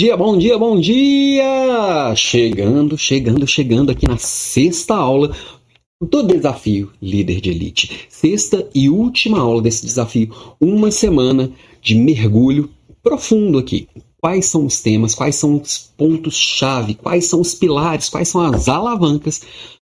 dia, bom dia, bom dia! Chegando, chegando, chegando aqui na sexta aula do desafio Líder de Elite. Sexta e última aula desse desafio, uma semana de mergulho profundo aqui. Quais são os temas, quais são os pontos-chave, quais são os pilares, quais são as alavancas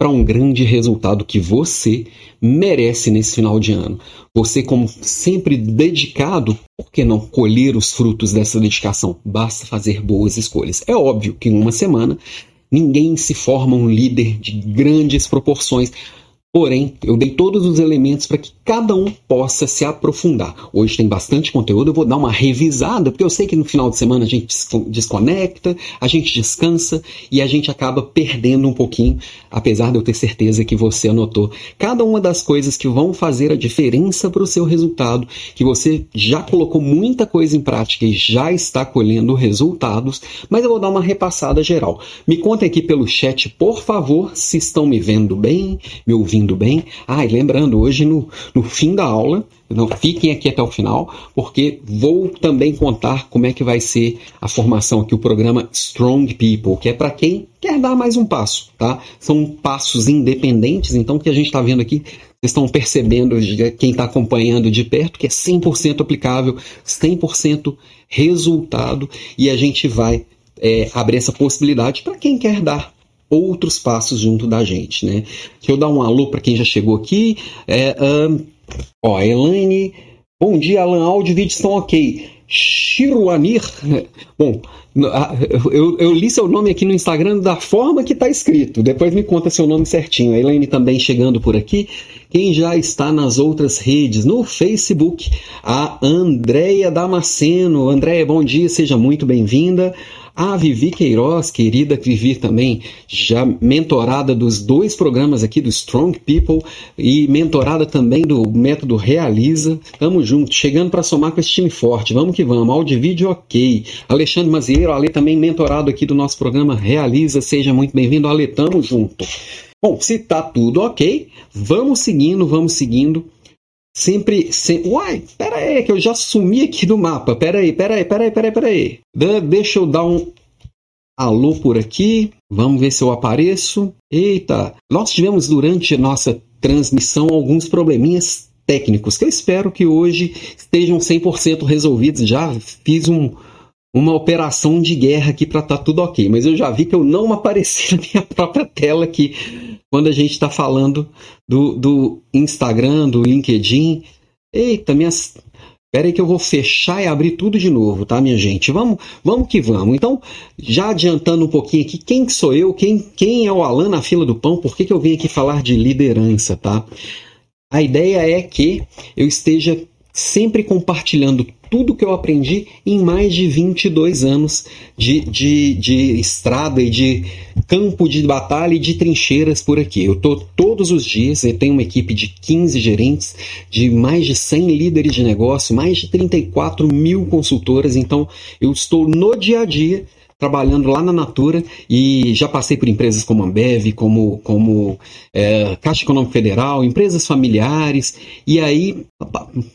para um grande resultado que você merece nesse final de ano. Você, como sempre dedicado, por que não colher os frutos dessa dedicação? Basta fazer boas escolhas. É óbvio que em uma semana ninguém se forma um líder de grandes proporções, Porém, eu dei todos os elementos para que cada um possa se aprofundar. Hoje tem bastante conteúdo, eu vou dar uma revisada, porque eu sei que no final de semana a gente desconecta, a gente descansa e a gente acaba perdendo um pouquinho, apesar de eu ter certeza que você anotou cada uma das coisas que vão fazer a diferença para o seu resultado, que você já colocou muita coisa em prática e já está colhendo resultados, mas eu vou dar uma repassada geral. Me contem aqui pelo chat, por favor, se estão me vendo bem, me ouvindo indo bem. Ah, e lembrando, hoje no, no fim da aula, não fiquem aqui até o final, porque vou também contar como é que vai ser a formação aqui, o programa Strong People, que é para quem quer dar mais um passo, tá? São passos independentes, então o que a gente está vendo aqui, vocês estão percebendo, quem está acompanhando de perto, que é 100% aplicável, 100% resultado, e a gente vai é, abrir essa possibilidade para quem quer dar outros passos junto da gente, né? Deixa eu dar um alô para quem já chegou aqui. É, um, ó, Elaine. Bom dia, Alan. Áudio e vídeo estão ok. Chiruanir. Bom, eu, eu, li seu nome aqui no Instagram da forma que está escrito. Depois me conta seu nome certinho. A Elaine também chegando por aqui. Quem já está nas outras redes, no Facebook, a Andréia Damasceno. Andréia, bom dia, seja muito bem-vinda. A Vivi Queiroz, querida Vivi também, já mentorada dos dois programas aqui do Strong People e mentorada também do método Realiza. Tamo junto, chegando para somar com esse time forte. Vamos que vamos. Áudio e vídeo ok. Alexandre Mazieiro, Ale também mentorado aqui do nosso programa Realiza. Seja muito bem-vindo, Ale. Tamo junto. Bom, se tá tudo ok, vamos seguindo, vamos seguindo. Sempre, sempre. Uai, pera aí, que eu já sumi aqui do mapa. Pera aí, pera aí, pera aí, pera aí, pera aí. deixa eu dar um alô por aqui. Vamos ver se eu apareço. Eita, nós tivemos durante nossa transmissão alguns probleminhas técnicos que eu espero que hoje estejam 100% resolvidos. Já fiz um, uma operação de guerra aqui para estar tá tudo ok, mas eu já vi que eu não apareci na minha própria tela aqui quando a gente está falando do, do Instagram, do LinkedIn. Eita, minhas. Espera aí que eu vou fechar e abrir tudo de novo, tá, minha gente? Vamos, vamos que vamos. Então, já adiantando um pouquinho aqui, quem sou eu? Quem, quem é o Alan na fila do pão? Por que, que eu vim aqui falar de liderança, tá? A ideia é que eu esteja sempre compartilhando tudo que eu aprendi em mais de 22 anos de, de, de estrada e de campo de batalha e de trincheiras por aqui. Eu estou todos os dias, eu tenho uma equipe de 15 gerentes, de mais de 100 líderes de negócio, mais de 34 mil consultoras, então eu estou no dia a dia trabalhando lá na Natura e já passei por empresas como Ambev, como, como é, Caixa Econômica Federal, empresas familiares, e aí,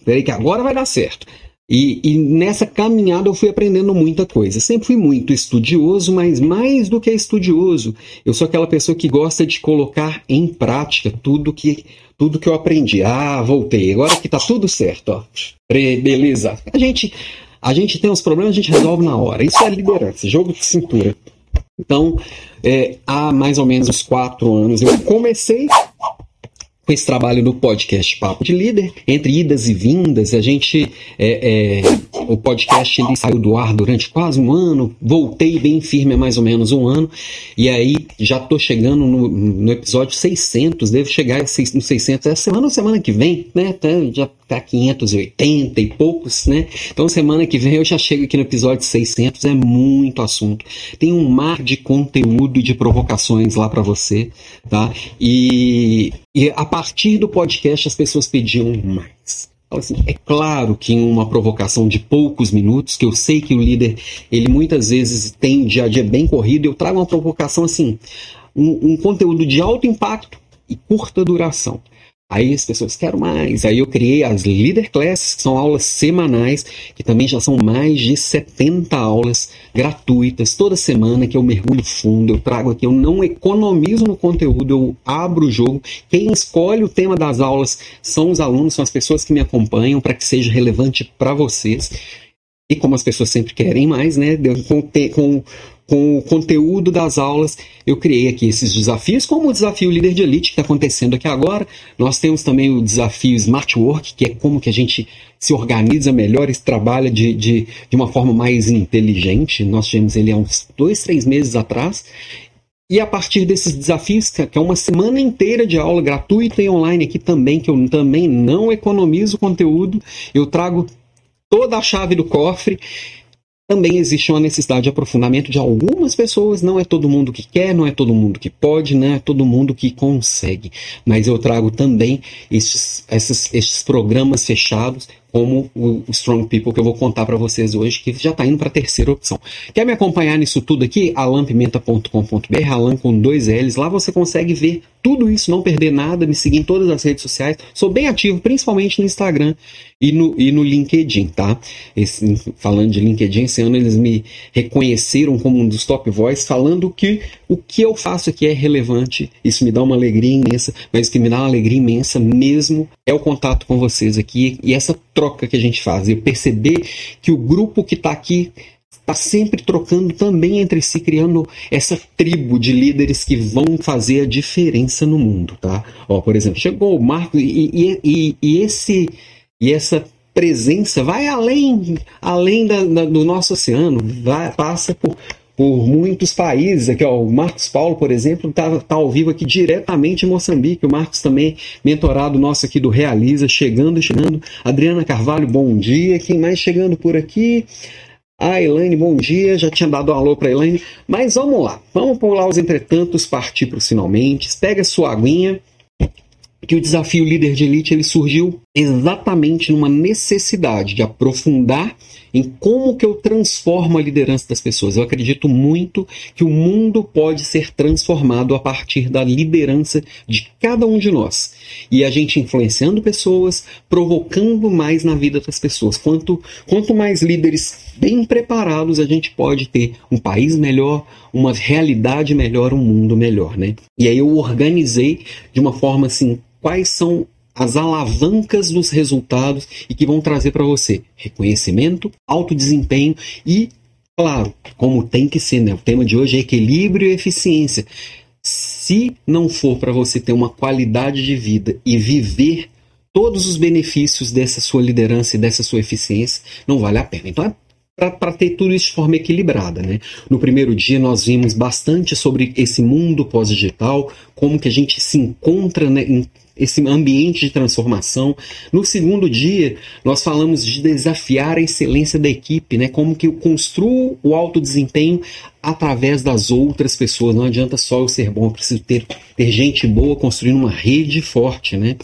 peraí que agora vai dar certo. E, e, nessa caminhada eu fui aprendendo muita coisa. Sempre fui muito estudioso, mas mais do que estudioso, eu sou aquela pessoa que gosta de colocar em prática tudo que tudo que eu aprendi. Ah, voltei. Agora que tá tudo certo, ó. Beleza. A gente a gente tem uns problemas, a gente resolve na hora. Isso é liderança, jogo de cintura. Então, é, há mais ou menos uns quatro anos eu comecei com esse trabalho no podcast Papo de Líder, entre idas e vindas, a gente é, é, o podcast ele saiu do ar durante quase um ano, voltei bem firme há mais ou menos um ano, e aí já estou chegando no, no, episódio 600, devo chegar no 600 essa semana ou semana que vem, né? Já tá 580 e poucos, né? Então semana que vem eu já chego aqui no episódio 600, é muito assunto. Tem um mar de conteúdo e de provocações lá para você, tá? E, e a partir do podcast as pessoas pediam mais. Assim, é claro que em uma provocação de poucos minutos, que eu sei que o líder, ele muitas vezes tem dia a dia bem corrido, eu trago uma provocação assim, um, um conteúdo de alto impacto e curta duração. Aí as pessoas querem mais. Aí eu criei as Leader Classes, que são aulas semanais, que também já são mais de 70 aulas gratuitas toda semana que eu mergulho fundo, eu trago aqui, eu não economizo no conteúdo, eu abro o jogo. Quem escolhe o tema das aulas são os alunos, são as pessoas que me acompanham para que seja relevante para vocês. E como as pessoas sempre querem mais, né? Com, com, com o conteúdo das aulas, eu criei aqui esses desafios, como o desafio Líder de Elite que está acontecendo aqui agora. Nós temos também o desafio Smart Work, que é como que a gente se organiza melhor e trabalha de, de, de uma forma mais inteligente. Nós tivemos ele há uns dois, três meses atrás. E a partir desses desafios, que é uma semana inteira de aula gratuita e online aqui também, que eu também não economizo conteúdo, eu trago toda a chave do cofre também existe uma necessidade de aprofundamento de algumas pessoas. Não é todo mundo que quer, não é todo mundo que pode, não é todo mundo que consegue. Mas eu trago também esses, esses programas fechados como o Strong People que eu vou contar para vocês hoje, que já está indo para a terceira opção. Quer me acompanhar nisso tudo aqui? alampimenta.com.br, alan com dois L's. Lá você consegue ver tudo isso, não perder nada, me seguir em todas as redes sociais. Sou bem ativo, principalmente no Instagram e no, e no LinkedIn, tá? Esse, falando de LinkedIn, esse ano eles me reconheceram como um dos top voice, falando que o que eu faço aqui é relevante. Isso me dá uma alegria imensa, mas o que me dá uma alegria imensa mesmo é o contato com vocês aqui e essa troca que a gente faz. E perceber que o grupo que está aqui está sempre trocando também entre si, criando essa tribo de líderes que vão fazer a diferença no mundo, tá? Ó, por exemplo, chegou o Marco e, e, e, e esse e essa presença vai além além da, da, do nosso oceano, vai, passa por por muitos países. Aqui, ó, o Marcos Paulo, por exemplo, está tá ao vivo aqui diretamente em Moçambique. O Marcos também, mentorado nosso aqui do Realiza, chegando, chegando. Adriana Carvalho, bom dia. Quem mais chegando por aqui? A Elaine, bom dia. Já tinha dado um alô para Elaine. Mas vamos lá. Vamos pular os entretantos, partir para os finalmente. Pega sua aguinha que o desafio líder de elite ele surgiu exatamente numa necessidade de aprofundar em como que eu transformo a liderança das pessoas. Eu acredito muito que o mundo pode ser transformado a partir da liderança de cada um de nós. E a gente influenciando pessoas, provocando mais na vida das pessoas. Quanto, quanto mais líderes bem preparados, a gente pode ter um país melhor, uma realidade melhor, um mundo melhor, né? E aí eu organizei de uma forma assim quais são as alavancas dos resultados e que vão trazer para você reconhecimento, alto desempenho e, claro, como tem que ser, né? O tema de hoje é equilíbrio e eficiência. Se não for para você ter uma qualidade de vida e viver todos os benefícios dessa sua liderança e dessa sua eficiência, não vale a pena. Então é para ter tudo isso de forma equilibrada. Né? No primeiro dia nós vimos bastante sobre esse mundo pós-digital, como que a gente se encontra né, em esse ambiente de transformação. No segundo dia, nós falamos de desafiar a excelência da equipe, né? Como que eu construo o alto desempenho através das outras pessoas. Não adianta só eu ser bom, eu preciso ter, ter gente boa construindo uma rede forte, né?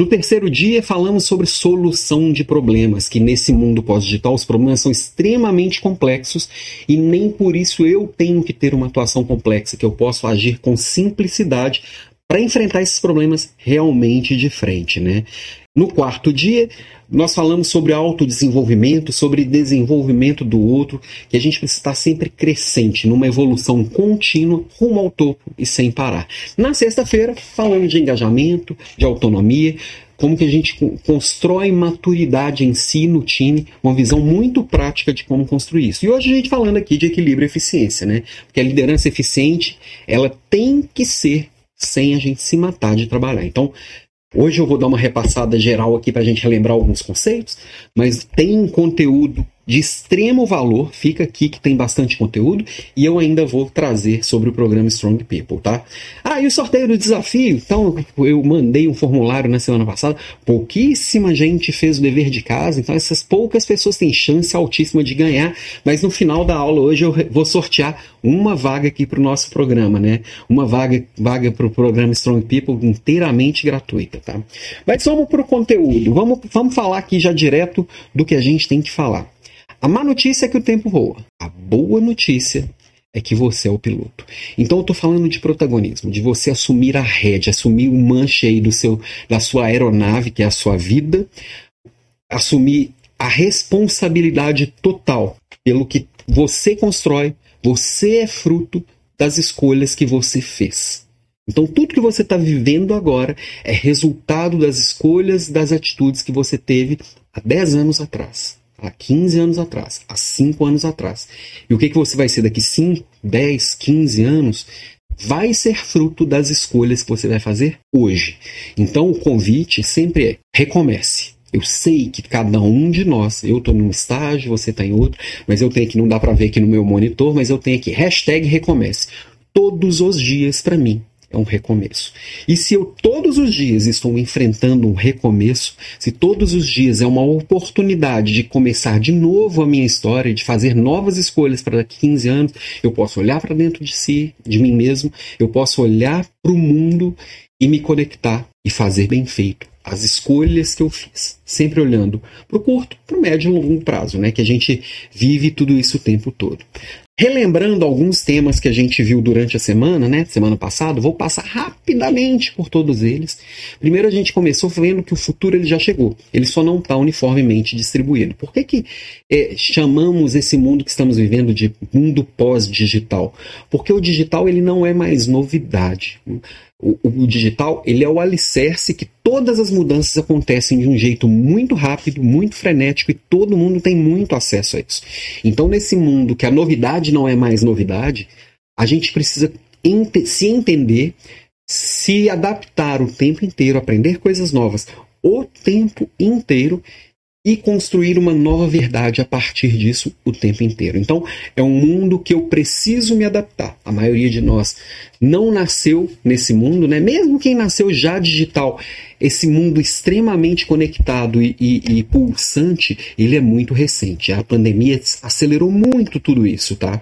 No terceiro dia, falamos sobre solução de problemas, que nesse mundo pós-digital os problemas são extremamente complexos e nem por isso eu tenho que ter uma atuação complexa, que eu posso agir com simplicidade para enfrentar esses problemas realmente de frente, né? No quarto dia, nós falamos sobre autodesenvolvimento, sobre desenvolvimento do outro, que a gente precisa estar sempre crescente, numa evolução contínua, rumo ao topo e sem parar. Na sexta-feira, falamos de engajamento, de autonomia, como que a gente constrói maturidade em si no time, uma visão muito prática de como construir isso. E hoje a gente falando aqui de equilíbrio e eficiência, né? Porque a liderança eficiente, ela tem que ser sem a gente se matar de trabalhar. Então, hoje eu vou dar uma repassada geral aqui para a gente relembrar alguns conceitos, mas tem conteúdo de extremo valor. Fica aqui que tem bastante conteúdo e eu ainda vou trazer sobre o programa Strong People, tá? Ah, e o sorteio do desafio? Então, eu mandei um formulário na semana passada. Pouquíssima gente fez o dever de casa, então essas poucas pessoas têm chance altíssima de ganhar, mas no final da aula hoje eu vou sortear uma vaga aqui para o nosso programa, né? Uma vaga, vaga para o programa Strong People inteiramente gratuita, tá? Mas vamos para o conteúdo. Vamos, vamos falar aqui já direto do que a gente tem que falar. A má notícia é que o tempo voa. A boa notícia é que você é o piloto. Então eu tô falando de protagonismo, de você assumir a rédea, assumir o manche aí do seu, da sua aeronave, que é a sua vida, assumir a responsabilidade total pelo que você constrói, você é fruto das escolhas que você fez. Então, tudo que você está vivendo agora é resultado das escolhas, das atitudes que você teve há 10 anos atrás, há 15 anos atrás, há 5 anos atrás. E o que, que você vai ser daqui 5, 10, 15 anos vai ser fruto das escolhas que você vai fazer hoje. Então, o convite sempre é: recomece. Eu sei que cada um de nós, eu estou num estágio, você está em outro, mas eu tenho que, não dá para ver aqui no meu monitor, mas eu tenho aqui, hashtag recomece. Todos os dias para mim é um recomeço. E se eu todos os dias estou enfrentando um recomeço, se todos os dias é uma oportunidade de começar de novo a minha história, de fazer novas escolhas para daqui 15 anos, eu posso olhar para dentro de si, de mim mesmo, eu posso olhar para o mundo e me conectar e fazer bem feito as escolhas que eu fiz, sempre olhando para o curto, para o médio e longo prazo, né? Que a gente vive tudo isso o tempo todo. Relembrando alguns temas que a gente viu durante a semana, né? Semana passada, vou passar rapidamente por todos eles. Primeiro a gente começou vendo que o futuro ele já chegou, ele só não está uniformemente distribuído. Por que, que é, chamamos esse mundo que estamos vivendo de mundo pós-digital? Porque o digital ele não é mais novidade. O, o, digital ele é o alicerce que todas as mudanças acontecem de um jeito muito rápido, muito frenético e todo mundo tem muito acesso a isso. Então, nesse mundo que a novidade não é mais novidade, a gente precisa se entender, se adaptar o tempo inteiro, aprender coisas novas o tempo inteiro e construir uma nova verdade a partir disso o tempo inteiro. Então, é um mundo que eu preciso me adaptar. A maioria de nós não nasceu nesse mundo, né? Mesmo quem nasceu já digital, esse mundo extremamente conectado e, e, e pulsante, ele é muito recente. A pandemia acelerou muito tudo isso, tá?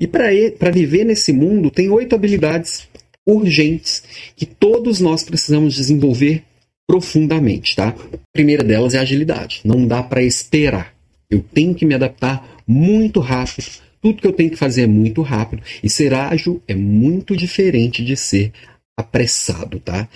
E para viver nesse mundo, tem oito habilidades urgentes que todos nós precisamos desenvolver profundamente, tá? A primeira delas é agilidade. Não dá para esperar. Eu tenho que me adaptar muito rápido. Tudo que eu tenho que fazer é muito rápido. E ser ágil é muito diferente de ser apressado, tá?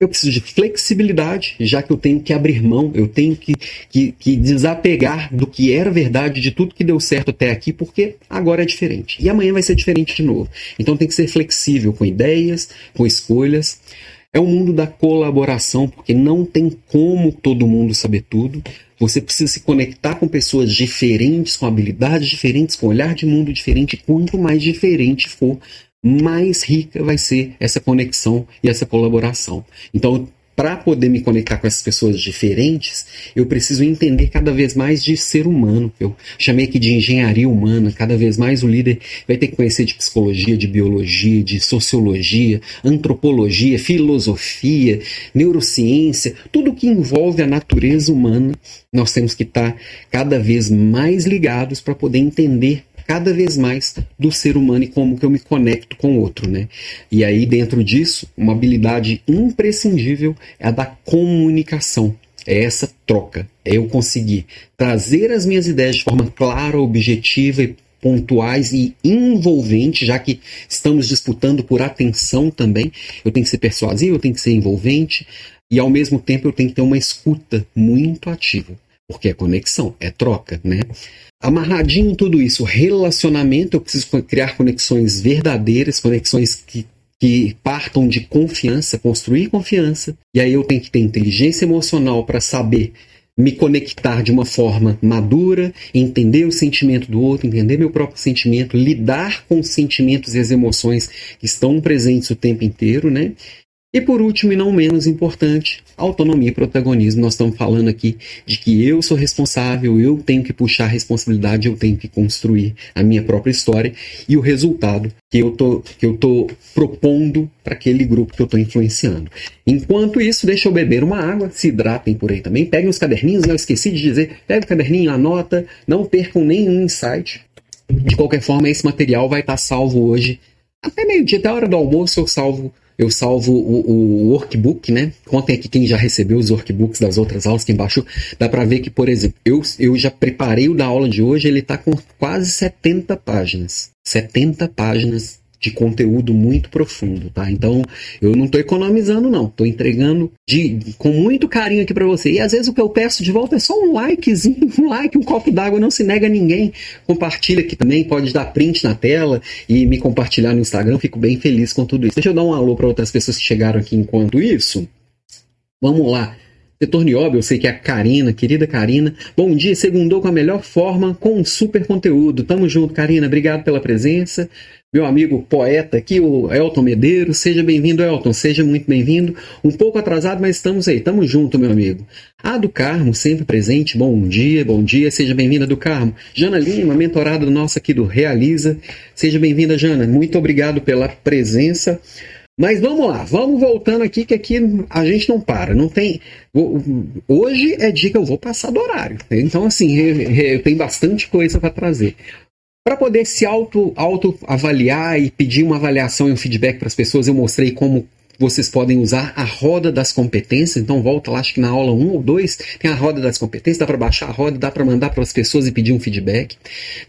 Eu preciso de flexibilidade, já que eu tenho que abrir mão, eu tenho que, que, que, desapegar do que era verdade, de tudo que deu certo até aqui, porque agora é diferente. E amanhã vai ser diferente de novo. Então tem que ser flexível com ideias, com escolhas. É o mundo da colaboração, porque não tem como todo mundo saber tudo. Você precisa se conectar com pessoas diferentes, com habilidades diferentes, com olhar de mundo diferente. Quanto mais diferente for, mais rica vai ser essa conexão e essa colaboração. Então, para poder me conectar com essas pessoas diferentes, eu preciso entender cada vez mais de ser humano. Eu chamei aqui de engenharia humana. Cada vez mais o líder vai ter que conhecer de psicologia, de biologia, de sociologia, antropologia, filosofia, neurociência, tudo que envolve a natureza humana. Nós temos que estar cada vez mais ligados para poder entender cada vez mais do ser humano e como que eu me conecto com o outro, né? E aí dentro disso, uma habilidade imprescindível é a da comunicação. É essa troca, é eu conseguir trazer as minhas ideias de forma clara, objetiva e pontuais e envolvente, já que estamos disputando por atenção também. Eu tenho que ser persuasivo, eu tenho que ser envolvente e ao mesmo tempo eu tenho que ter uma escuta muito ativa, porque é conexão, é troca, né? amarradinho tudo isso, relacionamento, eu preciso criar conexões verdadeiras, conexões que, que partam de confiança, construir confiança. E aí eu tenho que ter inteligência emocional para saber me conectar de uma forma madura, entender o sentimento do outro, entender meu próprio sentimento, lidar com os sentimentos e as emoções que estão presentes o tempo inteiro, né? E por último, e não menos importante, autonomia e protagonismo. Nós estamos falando aqui de que eu sou responsável, eu tenho que puxar a responsabilidade, eu tenho que construir a minha própria história e o resultado que eu tô, que eu propondo para aquele grupo que eu estou influenciando. Enquanto isso, deixa eu beber uma água, se hidratem por aí também, peguem os caderninhos, eu esqueci de dizer, pega o caderninho, anota, não percam nenhum insight. De qualquer forma, esse material vai estar salvo hoje, até meio-dia, até a hora do almoço eu salvo eu salvo o, o, workbook, né? Contem aqui quem já recebeu os workbooks das outras aulas, quem baixou. Dá para ver que, por exemplo, eu, eu já preparei o da aula de hoje, ele está com quase 70 páginas. 70 páginas de conteúdo muito profundo, tá? Então, eu não estou economizando, não. Estou entregando de, com muito carinho aqui para você. E às vezes o que eu peço de volta é só um likezinho, um like, um copo d'água, não se nega a ninguém. Compartilha aqui também, pode dar print na tela e me compartilhar no Instagram. Fico bem feliz com tudo isso. Deixa eu dar um alô para outras pessoas que chegaram aqui enquanto isso. Vamos lá. Setor Nióbio, eu sei que é a Karina, querida Karina. Bom dia, segundou com a melhor forma, com um super conteúdo. Tamo junto, Karina. Obrigado pela presença meu amigo poeta aqui, o Elton Medeiros. Seja bem-vindo, Elton, seja muito bem-vindo. Um pouco atrasado, mas estamos aí, estamos junto, meu amigo. A do Carmo, sempre presente, bom dia, bom dia, seja bem-vinda do Carmo. Jana Lima, mentorada nossa aqui do Realiza. Seja bem-vinda, Jana. Muito obrigado pela presença. Mas vamos lá, vamos voltando aqui, que aqui a gente não para, não tem. Hoje é dia que eu vou passar do horário. Então, assim, eu tenho bastante coisa para trazer. Para poder se auto, auto avaliar e pedir uma avaliação e um feedback para as pessoas, eu mostrei como vocês podem usar a roda das competências. Então volta lá, acho que na aula 1 ou 2 tem a roda das competências, dá para baixar a roda, dá para mandar para as pessoas e pedir um feedback.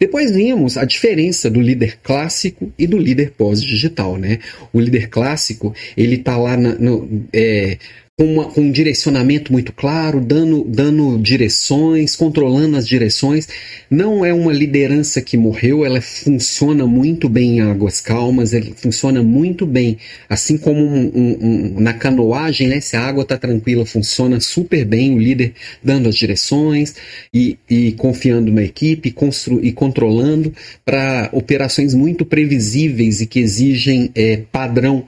Depois vimos a diferença do líder clássico e do líder pós-digital, né? O líder clássico, ele tá lá na, no, é, com, uma, com, um direcionamento muito claro, dando, dando direções, controlando as direções. Não é uma liderança que morreu, ela funciona muito bem em águas calmas, ela funciona muito bem, assim como um, um, um, na canoagem, né? Se a água está tranquila, funciona super bem o líder dando as direções e, e confiando na equipe constru, e controlando para operações muito previsíveis e que exigem é, padrão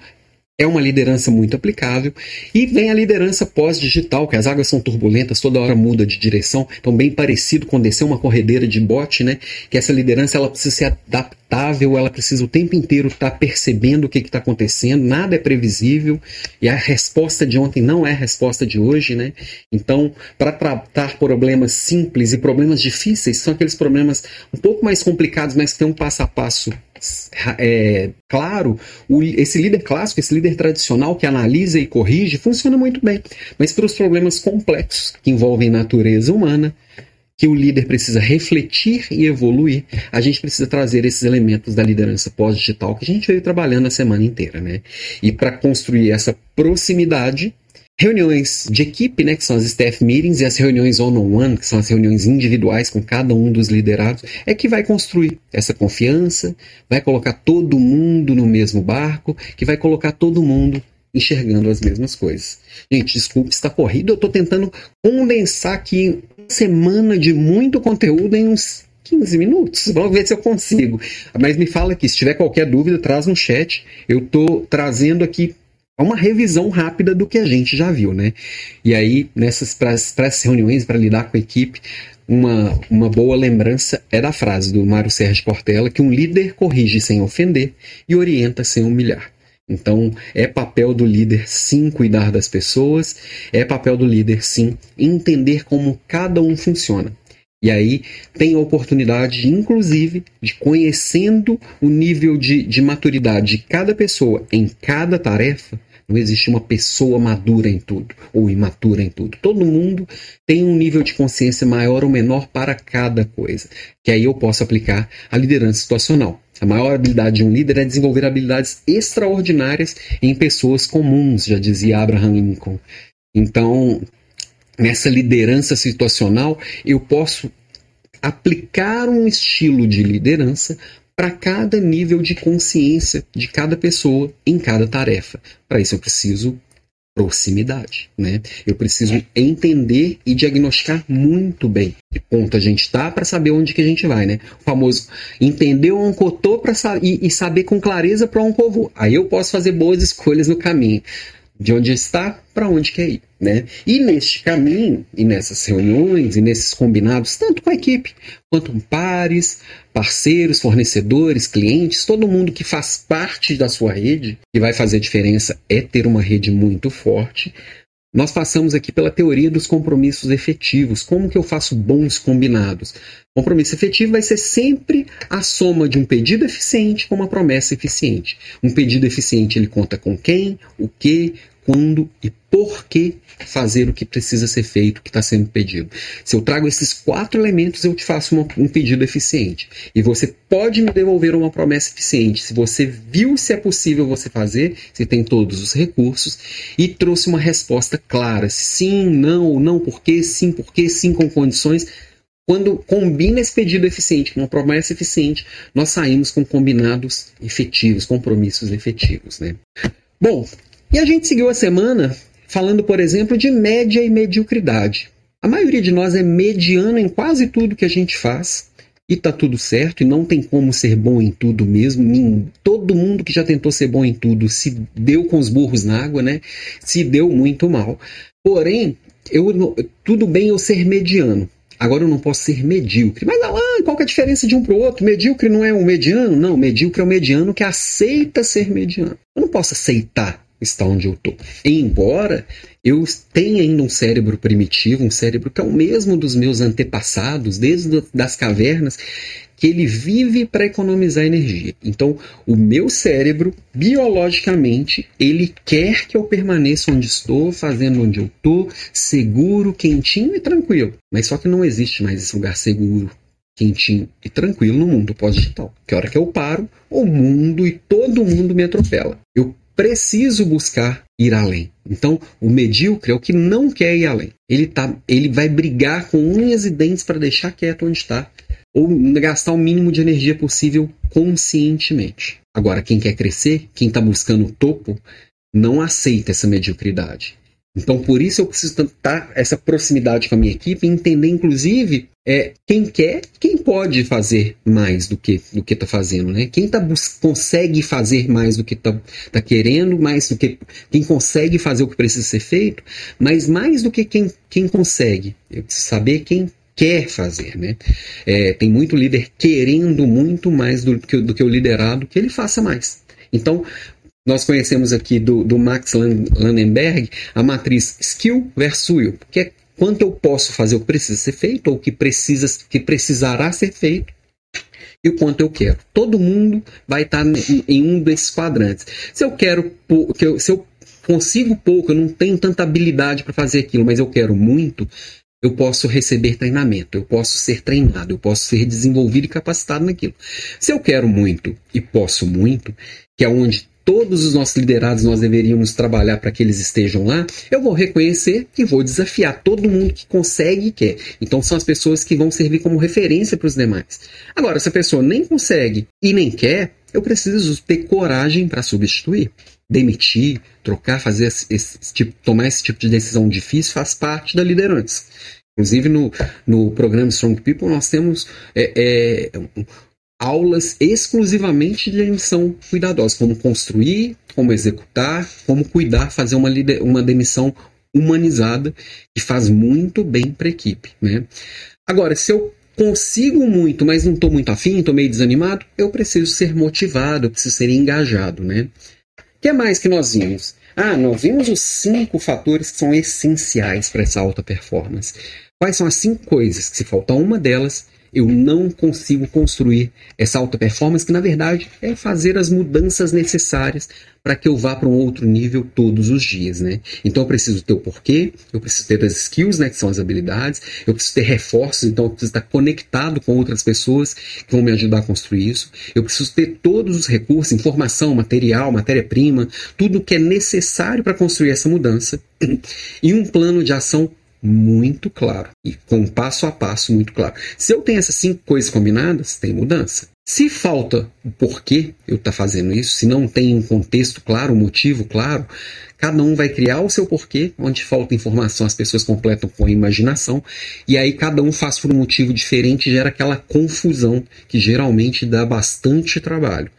é uma liderança muito aplicável. E vem a liderança pós-digital, que as águas são turbulentas, toda hora muda de direção. Então, bem parecido com descer uma corredeira de bote, né? Que essa liderança ela precisa ser adaptável, ela precisa o tempo inteiro estar tá percebendo o que está acontecendo, nada é previsível. E a resposta de ontem não é a resposta de hoje, né? Então, para tratar problemas simples e problemas difíceis, são aqueles problemas um pouco mais complicados, mas que tem um passo a passo é, claro, o, esse líder clássico, esse líder tradicional que analisa e corrige, funciona muito bem. Mas para os problemas complexos que envolvem natureza humana, que o líder precisa refletir e evoluir, a gente precisa trazer esses elementos da liderança pós-digital que a gente veio trabalhando a semana inteira, né? E para construir essa proximidade, reuniões de equipe, né, que são as staff meetings, e as reuniões one-on-one, que são as reuniões individuais com cada um dos liderados, é que vai construir essa confiança, vai colocar todo mundo no mesmo barco, que vai colocar todo mundo enxergando as mesmas coisas. Gente, desculpe, está corrido, eu estou tentando condensar aqui uma semana de muito conteúdo em uns 15 minutos. Vamos ver se eu consigo. Mas me fala aqui, se tiver qualquer dúvida, traz no chat. Eu estou trazendo aqui é uma revisão rápida do que a gente já viu, né? E aí, nessas para essas reuniões, para lidar com a equipe, uma, uma boa lembrança é da frase do Mário Sérgio Portela que um líder corrige sem ofender e orienta sem humilhar. Então, é papel do líder sim cuidar das pessoas, é papel do líder sim entender como cada um funciona. E aí tem a oportunidade, inclusive, de conhecendo o nível de, de maturidade de cada pessoa em cada tarefa, não existe uma pessoa madura em tudo ou imatura em tudo. Todo mundo tem um nível de consciência maior ou menor para cada coisa. Que aí eu posso aplicar a liderança situacional. A maior habilidade de um líder é desenvolver habilidades extraordinárias em pessoas comuns, já dizia Abraham Lincoln. Então, nessa liderança situacional, eu posso aplicar um estilo de liderança para cada nível de consciência de cada pessoa em cada tarefa. Para isso eu preciso proximidade, né? Eu preciso entender e diagnosticar muito bem que ponto a gente está para saber onde que a gente vai, né? O famoso entender o oncotô para e, e saber com clareza para eu vou. Aí eu posso fazer boas escolhas no caminho de onde está para onde quer ir. Né? E neste caminho, e nessas reuniões, e nesses combinados, tanto com a equipe, quanto com pares, parceiros, fornecedores, clientes, todo mundo que faz parte da sua rede, que vai fazer diferença é ter uma rede muito forte. nós passamos aqui pela teoria dos compromissos efetivos. Como que eu faço bons combinados? Compromisso efetivo vai ser sempre a soma de um pedido eficiente com uma promessa eficiente. Um pedido eficiente ele conta com quem, o que, quando e por que fazer o que precisa ser feito, o que está sendo pedido. Se eu trago esses quatro elementos, eu te faço uma, um pedido eficiente. E você pode me devolver uma promessa eficiente se você viu se é possível você fazer, se tem todos os recursos, e trouxe uma resposta clara: sim, não, não, por quê, sim, por quê, sim, com condições. Quando combina esse pedido eficiente com uma promessa eficiente, nós saímos com combinados efetivos, compromissos efetivos. Né? Bom, e a gente seguiu a semana falando, por exemplo, de média e mediocridade. A maioria de nós é mediano em quase tudo que a gente faz e tá tudo certo e não tem como ser bom em tudo mesmo. Todo mundo que já tentou ser bom em tudo se deu com os burros na água, né? Se deu muito mal. Porém, eu, tudo bem eu ser mediano. Agora eu não posso ser medíocre. Mas Alan, qual é a diferença de um para o outro? Medíocre não é um mediano? Não, medíocre é o mediano que aceita ser mediano. Eu não posso aceitar está onde eu estou. Embora eu tenha ainda um cérebro primitivo, um cérebro que é o mesmo dos meus antepassados, desde das cavernas, que ele vive para economizar energia. Então, o meu cérebro, biologicamente, ele quer que eu permaneça onde estou, fazendo onde eu estou, seguro, quentinho e tranquilo. Mas só que não existe mais esse lugar seguro, quentinho e tranquilo no mundo pós-digital. Que hora que eu paro, o mundo e todo mundo me atropela. Eu preciso buscar ir além. Então, o medíocre é o que não quer ir além. Ele, tá, ele vai brigar com unhas e dentes para deixar quieto onde está, ou gastar o mínimo de energia possível conscientemente. Agora, quem quer crescer, quem está buscando o topo, não aceita essa mediocridade. Então, por isso eu preciso tentar essa proximidade com a minha equipe e entender, inclusive, é, quem quer, quem pode fazer mais do que do que está fazendo, né? Quem tá consegue fazer mais do que está tá querendo, mais do que quem consegue fazer o que precisa ser feito, mas mais do que quem, quem consegue. Eu preciso saber quem quer fazer, né? É, tem muito líder querendo muito mais do que, do que o liderado que ele faça mais. Então, nós conhecemos aqui do, do Max Landenberg a matriz skill versus will, que é quanto eu posso fazer o que precisa ser feito ou o que, precisa, que precisará ser feito e o quanto eu quero. Todo mundo vai estar em um desses quadrantes. Se eu quero, se eu consigo pouco, eu não tenho tanta habilidade para fazer aquilo, mas eu quero muito, eu posso receber treinamento, eu posso ser treinado, eu posso ser desenvolvido e capacitado naquilo. Se eu quero muito e posso muito, que é onde todos os nossos liderados nós deveríamos trabalhar para que eles estejam lá, eu vou reconhecer e vou desafiar todo mundo que consegue e quer. Então são as pessoas que vão servir como referência para os demais. Agora, se a pessoa nem consegue e nem quer, eu preciso ter coragem para substituir. Demitir, trocar, fazer esse, esse, tipo, tomar esse tipo de decisão difícil faz parte da liderança. Inclusive no, no programa Strong People nós temos é, é, aulas exclusivamente de demissão cuidadosa, como construir, como executar, como cuidar, fazer uma, uma demissão humanizada que faz muito bem para a equipe. Né? Agora, se eu consigo muito, mas não estou muito afim, estou meio desanimado, eu preciso ser motivado, eu preciso ser engajado. Né? O que mais que nós vimos? Ah, nós vimos os cinco fatores que são essenciais para essa alta performance. Quais são as cinco coisas que, se faltar uma delas, eu não consigo construir essa alta performance, que na verdade é fazer as mudanças necessárias para que eu vá para um outro nível todos os dias, né? Então eu preciso ter o porquê, eu preciso ter as skills, né, que são as habilidades, eu preciso ter reforços, então eu preciso estar conectado com outras pessoas que vão me ajudar a construir isso. Eu preciso ter todos os recursos, informação, material, matéria-prima, tudo que é necessário para construir essa mudança e um plano de ação muito claro e com passo a passo muito claro. Se eu tenho essas cinco coisas combinadas, tem mudança. Se falta o porquê eu estar tá fazendo isso, se não tem um contexto claro, um motivo claro, cada um vai criar o seu porquê, onde falta informação, as pessoas completam com a imaginação, e aí cada um faz por um motivo diferente e gera aquela confusão que geralmente dá bastante trabalho.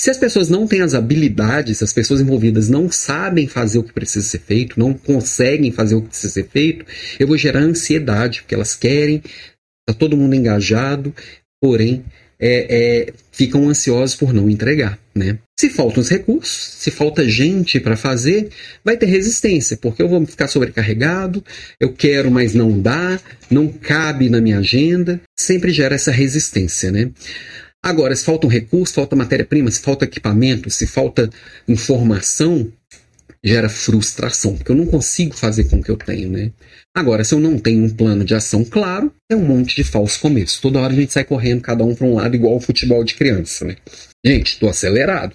Se as pessoas não têm as habilidades, as pessoas envolvidas não sabem fazer o que precisa ser feito, não conseguem fazer o que precisa ser feito, eu vou gerar ansiedade, porque elas querem, está todo mundo engajado, porém é, é, ficam ansiosos por não entregar. né? Se faltam os recursos, se falta gente para fazer, vai ter resistência, porque eu vou ficar sobrecarregado, eu quero, mas não dá, não cabe na minha agenda, sempre gera essa resistência, né? Agora, se falta um recurso, falta matéria-prima, se falta equipamento, se falta informação, gera frustração, porque eu não consigo fazer com o que eu tenho, né? Agora, se eu não tenho um plano de ação claro, é um monte de falso começo. Toda hora a gente sai correndo, cada um para um lado, igual o futebol de criança, né? Gente, estou acelerado.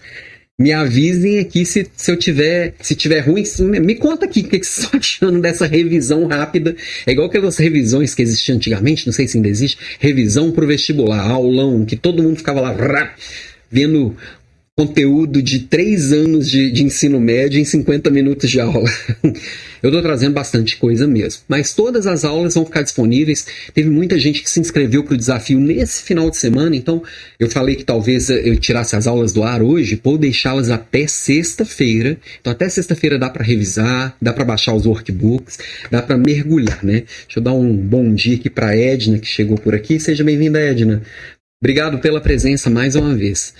Me avisem aqui se, se eu tiver, se tiver ruim, me conta aqui o que, que vocês estão achando dessa revisão rápida. É igual aquelas revisões que existiam antigamente, não sei se ainda existe, revisão para o vestibular, aulão, que todo mundo ficava lá vendo conteúdo de três anos de, de, ensino médio em 50 minutos de aula. Eu estou trazendo bastante coisa mesmo. Mas todas as aulas vão ficar disponíveis. Teve muita gente que se inscreveu para o desafio nesse final de semana, então eu falei que talvez eu tirasse as aulas do ar hoje, vou deixá-las até sexta-feira. Então até sexta-feira dá para revisar, dá para baixar os workbooks, dá para mergulhar, né? Deixa eu dar um bom dia aqui para Edna que chegou por aqui. Seja bem-vinda, Edna. Obrigado pela presença mais uma vez.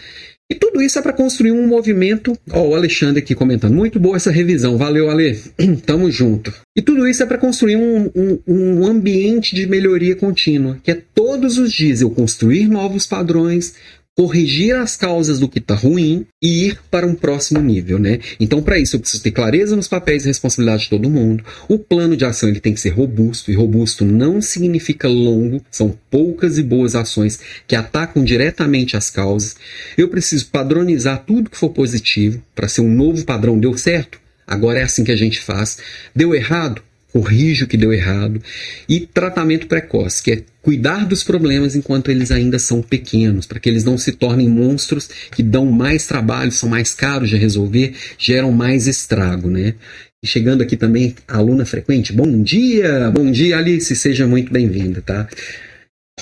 E tudo isso é para construir um movimento. Ó, oh, o Alexandre aqui comentando. Muito boa essa revisão. Valeu, Ale. Tamo junto. E tudo isso é para construir um, um, um, ambiente de melhoria contínua, que é todos os dias eu construir novos padrões, corrigir as causas do que está ruim e ir para um próximo nível, né? Então, para isso, eu preciso ter clareza nos papéis e responsabilidade de todo mundo. O plano de ação ele tem que ser robusto, e robusto não significa longo, são poucas e boas ações que atacam diretamente as causas. Eu preciso padronizar tudo que for positivo para ser um novo padrão. Deu certo? Agora é assim que a gente faz. Deu errado? Corrige o que deu errado, e tratamento precoce, que é cuidar dos problemas enquanto eles ainda são pequenos, para que eles não se tornem monstros que dão mais trabalho, são mais caros de resolver, geram mais estrago, né? E chegando aqui também, aluna frequente, bom dia, bom dia Alice, seja muito bem-vinda, tá?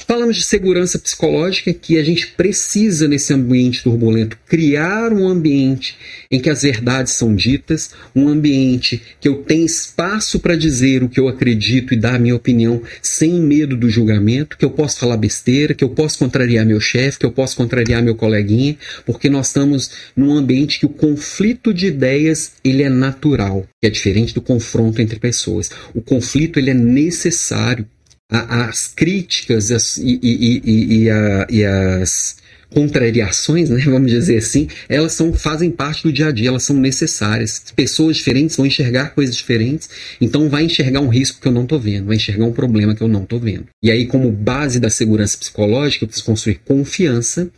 Falamos de segurança psicológica, que a gente precisa, nesse ambiente turbulento, criar um ambiente em que as verdades são ditas, um ambiente que eu tenho espaço para dizer o que eu acredito e dar a minha opinião sem medo do julgamento, que eu posso falar besteira, que eu posso contrariar meu chefe, que eu posso contrariar meu coleguinha, porque nós estamos num ambiente que o conflito de ideias ele é natural, que é diferente do confronto entre pessoas. O conflito ele é necessário as críticas as, e, e, e, e, a, e as contrariações, né, vamos dizer assim, elas são, fazem parte do dia a dia, elas são necessárias. Pessoas diferentes vão enxergar coisas diferentes, então vai enxergar um risco que eu não estou vendo, vai enxergar um problema que eu não estou vendo. E aí, como base da segurança psicológica, eu preciso construir confiança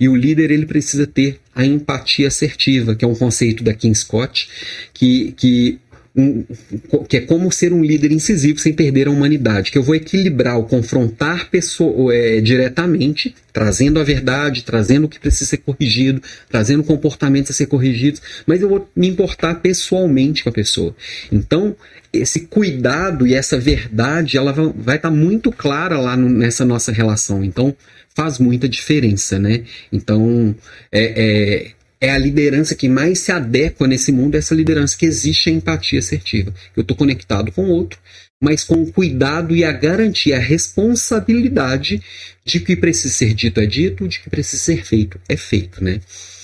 e o líder ele precisa ter a empatia assertiva, que é um conceito da King Scott, que, que que é como ser um líder incisivo sem perder a humanidade, que eu vou equilibrar o confrontar pessoa, é, diretamente, trazendo a verdade, trazendo o que precisa ser corrigido, trazendo comportamentos a ser corrigidos, mas eu vou me importar pessoalmente com a pessoa. Então, esse cuidado e essa verdade, ela vai estar tá muito clara lá no, nessa nossa relação. Então, faz muita diferença, né? Então, é, é é a liderança que mais se adequa nesse mundo, é essa liderança que existe a empatia assertiva. Eu estou conectado com o outro, mas com o cuidado e a garantia, a responsabilidade de que precisa ser dito é dito, de que precisa ser feito é feito, né?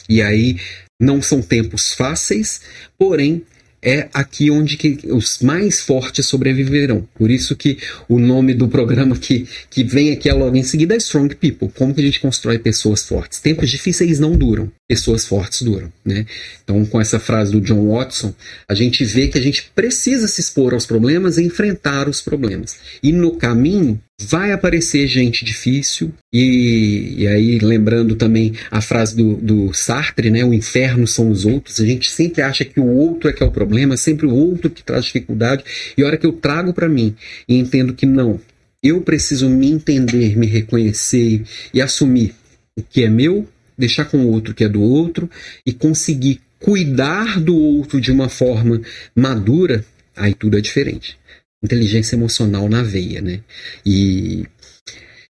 E aí não são tempos fáceis, porém é aqui onde que os mais fortes sobreviverão. Por isso que o nome do programa que, que vem aqui logo em seguida é Strong People. Como que a gente constrói pessoas fortes? Tempos difíceis não duram, pessoas fortes duram, né? Então, com essa frase do John Watson, a gente vê que a gente precisa se expor aos problemas e enfrentar os problemas. E no caminho, vai aparecer gente difícil, e, e aí lembrando também a frase do, do, Sartre, né? O inferno são os outros. A gente sempre acha que o outro é que é o problema, é sempre o outro que traz dificuldade. E a hora que eu trago para mim e entendo que não, eu preciso me entender, me reconhecer e assumir o que é meu, deixar com o outro o que é do outro e conseguir cuidar do outro de uma forma madura, aí tudo é diferente inteligência emocional na veia, né? E,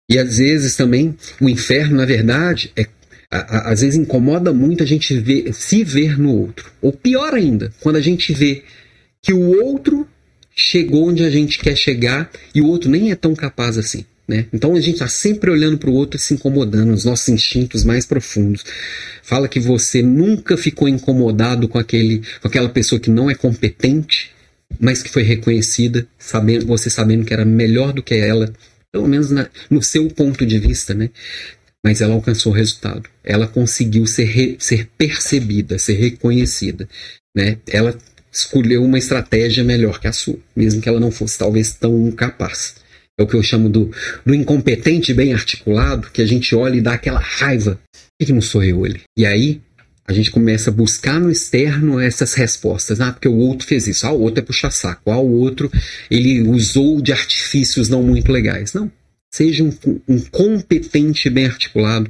e às vezes também o inferno, na verdade, é às vezes incomoda muito a gente ver, se ver no outro. Ou pior ainda, quando a gente vê que o outro chegou onde a gente quer chegar e o outro nem é tão capaz assim. né? Então a gente está sempre olhando para o outro e se incomodando, os nossos instintos mais profundos. Fala que você nunca ficou incomodado com, aquele, com aquela pessoa que não é competente, mas que foi reconhecida, sabendo, você sabendo que era melhor do que ela, pelo menos na, no seu ponto de vista, né? Mas ela alcançou o resultado. Ela conseguiu ser, re, ser percebida, ser reconhecida, né? Ela escolheu uma estratégia melhor que a sua, mesmo que ela não fosse talvez tão capaz. É o que eu chamo do, do incompetente bem articulado, que a gente olha e dá aquela raiva. Por que não sou eu ele? E aí a gente começa a buscar no externo essas respostas. Ah, porque o outro fez isso. Ah, o outro é puxa saco. Ah, o outro ele usou de artifícios não muito legais. Não. Seja um, um competente bem articulado.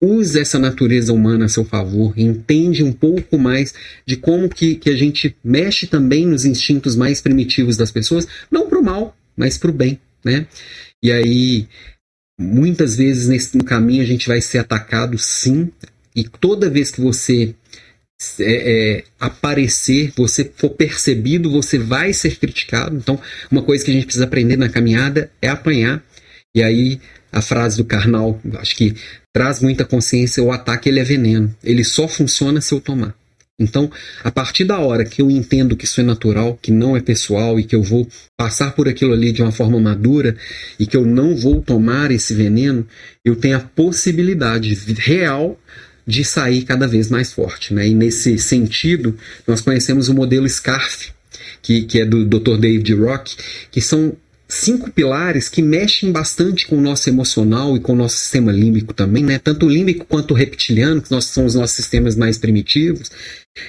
Use essa natureza humana a seu favor. Entende um pouco mais de como que, que a gente mexe também nos instintos mais primitivos das pessoas. Não para o mal, mas para o bem. Né? E aí, muitas vezes nesse caminho a gente vai ser atacado sim e toda vez que você é, é, aparecer, você for percebido, você vai ser criticado. Então, uma coisa que a gente precisa aprender na caminhada é apanhar. E aí, a frase do Karnal, acho que traz muita consciência: o ataque ele é veneno. Ele só funciona se eu tomar. Então, a partir da hora que eu entendo que isso é natural, que não é pessoal e que eu vou passar por aquilo ali de uma forma madura e que eu não vou tomar esse veneno, eu tenho a possibilidade real de sair cada vez mais forte. Né? E nesse sentido, nós conhecemos o modelo SCARF, que, que é do Dr. David Rock, que são cinco pilares que mexem bastante com o nosso emocional e com o nosso sistema límbico também, né? Tanto o límbico quanto o reptiliano, que nós, são os nossos sistemas mais primitivos.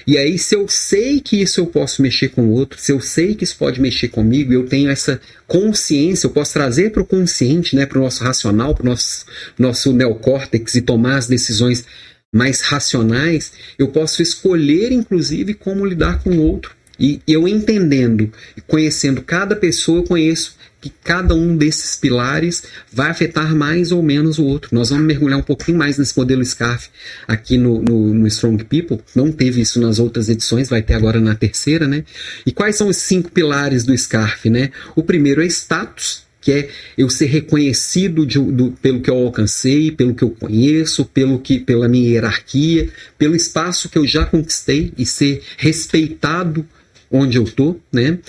E aí, se eu sei que isso eu posso mexer com o outro, se eu sei que isso pode mexer comigo, eu tenho essa consciência, eu posso trazer para o consciente, né, para o nosso racional, para o nosso, nosso neocórtex e tomar as decisões mais racionais, eu posso escolher, inclusive, como lidar com o outro. E eu entendendo e conhecendo cada pessoa, eu conheço que cada um desses pilares vai afetar mais ou menos o outro. Nós vamos mergulhar um pouquinho mais nesse modelo SCARF aqui no, no, no, Strong People. Não teve isso nas outras edições, vai ter agora na terceira, né? E quais são os cinco pilares do SCARF, né? O primeiro é status, que é eu ser reconhecido de, do, pelo que eu alcancei, pelo que eu conheço, pelo que, pela minha hierarquia, pelo espaço que eu já conquistei e ser respeitado onde eu tô, né?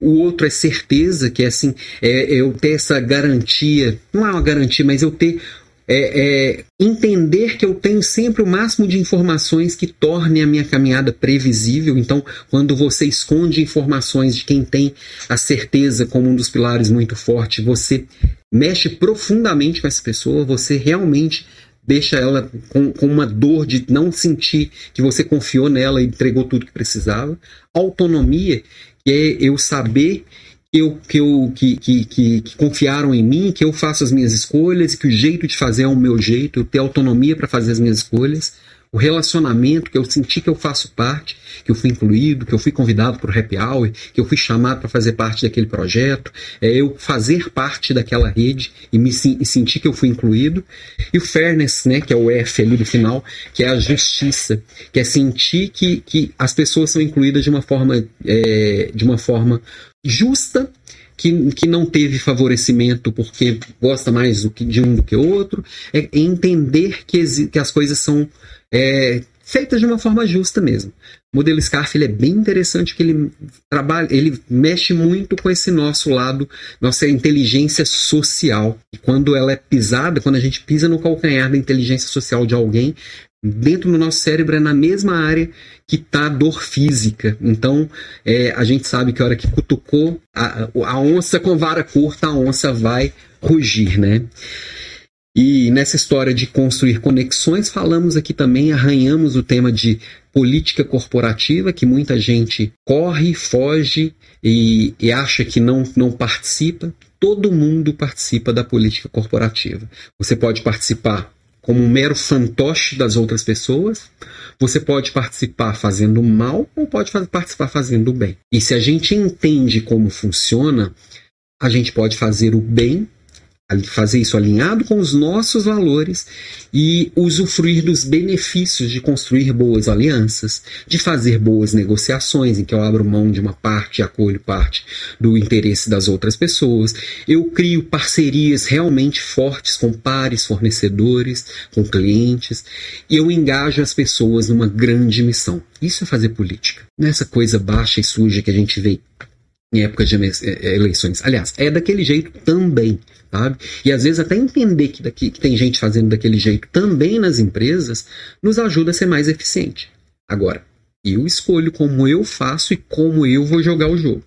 O outro é certeza, que é assim, é, é eu ter essa garantia, não é uma garantia, mas eu ter é, é, entender que eu tenho sempre o máximo de informações que tornem a minha caminhada previsível. Então, quando você esconde informações de quem tem a certeza como um dos pilares muito forte, você mexe profundamente com essa pessoa, você realmente deixa ela com, com, uma dor de não sentir que você confiou nela e entregou tudo que precisava. Autonomia, que é eu saber eu, que, eu, que, que, que, que, confiaram em mim, que eu faço as minhas escolhas, que o jeito de fazer é o meu jeito, eu ter autonomia para fazer as minhas escolhas o relacionamento, que eu senti que eu faço parte, que eu fui incluído, que eu fui convidado para o happy hour, que eu fui chamado para fazer parte daquele projeto, é eu fazer parte daquela rede e me e sentir que eu fui incluído. E o fairness, né, que é o F ali do final, que é a justiça, que é sentir que, que as pessoas são incluídas de uma forma, é, de uma forma justa que, que não teve favorecimento porque gosta mais do que, de um do que outro, é entender que, que as coisas são é, feitas de uma forma justa mesmo. O modelo SCARF ele é bem interessante que ele trabalha, ele mexe muito com esse nosso lado, nossa inteligência social. E quando ela é pisada, quando a gente pisa no calcanhar da inteligência social de alguém, dentro do nosso cérebro é na mesma área que está a dor física. Então, é, a gente sabe que a hora que cutucou a, a onça com vara curta, a onça vai rugir, né? E nessa história de construir conexões, falamos aqui também, arranhamos o tema de política corporativa, que muita gente corre, foge e, e acha que não, não participa. Todo mundo participa da política corporativa. Você pode participar como um mero fantoche das outras pessoas, você pode participar fazendo mal ou pode participar fazendo bem. E se a gente entende como funciona, a gente pode fazer o bem fazer isso alinhado com os nossos valores e usufruir dos benefícios de construir boas alianças, de fazer boas negociações em que eu abro mão de uma parte e acolho parte do interesse das outras pessoas. Eu crio parcerias realmente fortes com pares, fornecedores, com clientes, e eu engajo as pessoas numa grande missão. Isso é fazer política. Nessa coisa baixa e suja que a gente vê em época de eleições. Aliás, é daquele jeito também sabe? E às vezes até entender que, daqui, que tem gente fazendo daquele jeito também nas empresas nos ajuda a ser mais eficiente. Agora, eu escolho como eu faço e como eu vou jogar o jogo.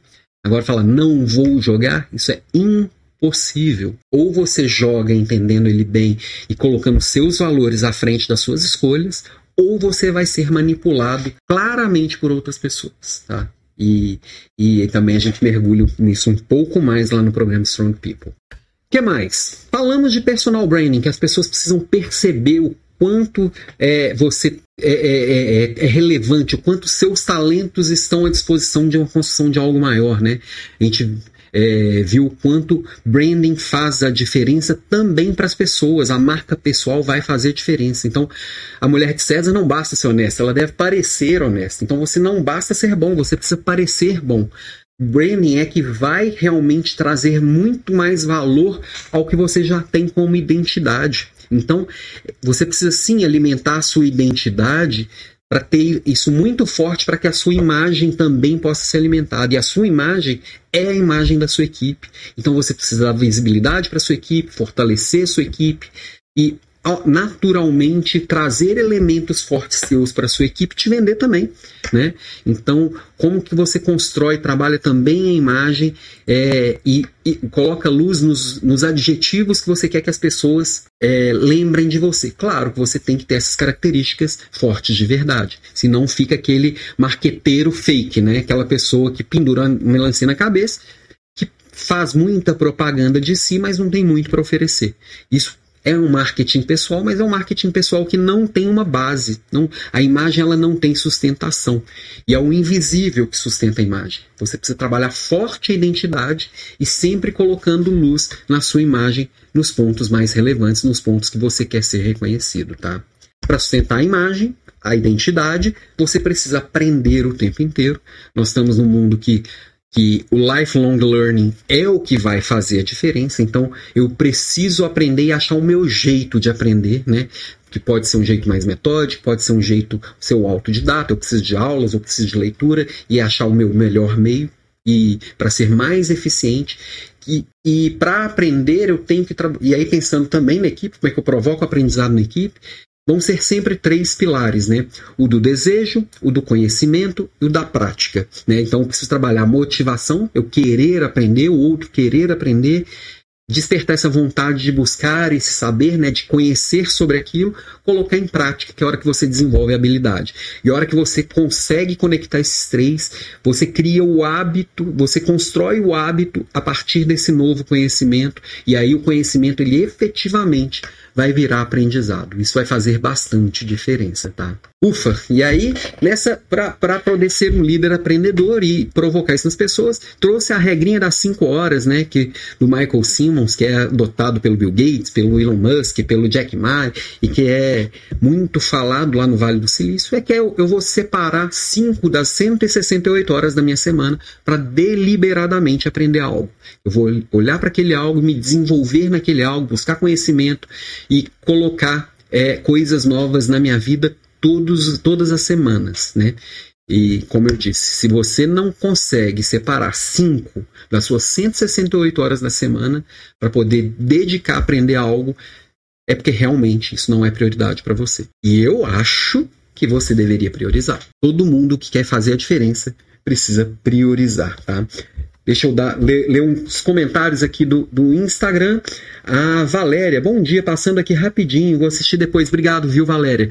Agora falar não vou jogar, isso é impossível. Ou você joga entendendo ele bem e colocando seus valores à frente das suas escolhas, ou você vai ser manipulado claramente por outras pessoas, tá? E, e também a gente mergulha nisso um pouco mais lá no programa Strong People que mais? Falamos de personal branding, que as pessoas precisam perceber o quanto é, você é, é, é, é, relevante, o quanto seus talentos estão à disposição de uma construção de algo maior, né? A gente é, viu o quanto branding faz a diferença também para as pessoas. A marca pessoal vai fazer diferença. Então, a mulher de César não basta ser honesta, ela deve parecer honesta. Então, você não basta ser bom, você precisa parecer bom branding é que vai realmente trazer muito mais valor ao que você já tem como identidade. Então, você precisa sim alimentar a sua identidade para ter isso muito forte para que a sua imagem também possa ser alimentada. E a sua imagem é a imagem da sua equipe. Então você precisa dar visibilidade para sua equipe, fortalecer sua equipe e naturalmente trazer elementos fortes seus para sua equipe te vender também, né? Então, como que você constrói, trabalha também a imagem é, e, e, coloca luz nos, nos, adjetivos que você quer que as pessoas é, lembrem de você. Claro que você tem que ter essas características fortes de verdade, senão fica aquele marqueteiro fake, né? Aquela pessoa que pendura melancia na cabeça, que faz muita propaganda de si, mas não tem muito para oferecer. Isso é um marketing pessoal, mas é um marketing pessoal que não tem uma base. Não, a imagem ela não tem sustentação. E é o invisível que sustenta a imagem. Você precisa trabalhar forte a identidade e sempre colocando luz na sua imagem nos pontos mais relevantes, nos pontos que você quer ser reconhecido, tá? Para sustentar a imagem, a identidade, você precisa aprender o tempo inteiro. Nós estamos num mundo que que o lifelong learning é o que vai fazer a diferença. Então, eu preciso aprender e achar o meu jeito de aprender, né? Que pode ser um jeito mais metódico, pode ser um jeito ser o autodidata, eu preciso de aulas, eu preciso de leitura e achar o meu melhor meio e para ser mais eficiente. E, e para aprender eu tenho que e aí pensando também na equipe, como é que eu provoco aprendizado na equipe, vão ser sempre três pilares, né? O do desejo, o do conhecimento e o da prática, né? Então, eu preciso trabalhar motivação, eu querer aprender, o outro querer aprender, despertar essa vontade de buscar esse saber, né, de conhecer sobre aquilo, colocar em prática, que é a hora que você desenvolve a habilidade. E a hora que você consegue conectar esses três, você cria o hábito, você constrói o hábito a partir desse novo conhecimento, e aí o conhecimento ele efetivamente vai virar aprendizado. Isso vai fazer bastante diferença, tá? Ufa! E aí, nessa, para poder ser um líder aprendedor e provocar isso nas pessoas, trouxe a regrinha das 5 horas, né? Que, do Michael Simmons, que é adotado pelo Bill Gates, pelo Elon Musk, pelo Jack Ma, e que é muito falado lá no Vale do Silício, é que eu, eu vou separar 5 das 168 horas da minha semana para deliberadamente aprender algo. Eu vou olhar para aquele algo, me desenvolver naquele algo, buscar conhecimento e colocar é, coisas novas na minha vida todos, todas as semanas, né? E como eu disse, se você não consegue separar 5 das suas 168 horas da semana para poder dedicar a aprender algo, é porque realmente isso não é prioridade para você. E eu acho que você deveria priorizar. Todo mundo que quer fazer a diferença precisa priorizar, tá? Deixa eu dar, ler, ler, uns comentários aqui do, do Instagram. A Valéria, bom dia, passando aqui rapidinho, vou assistir depois. Obrigado, viu, Valéria?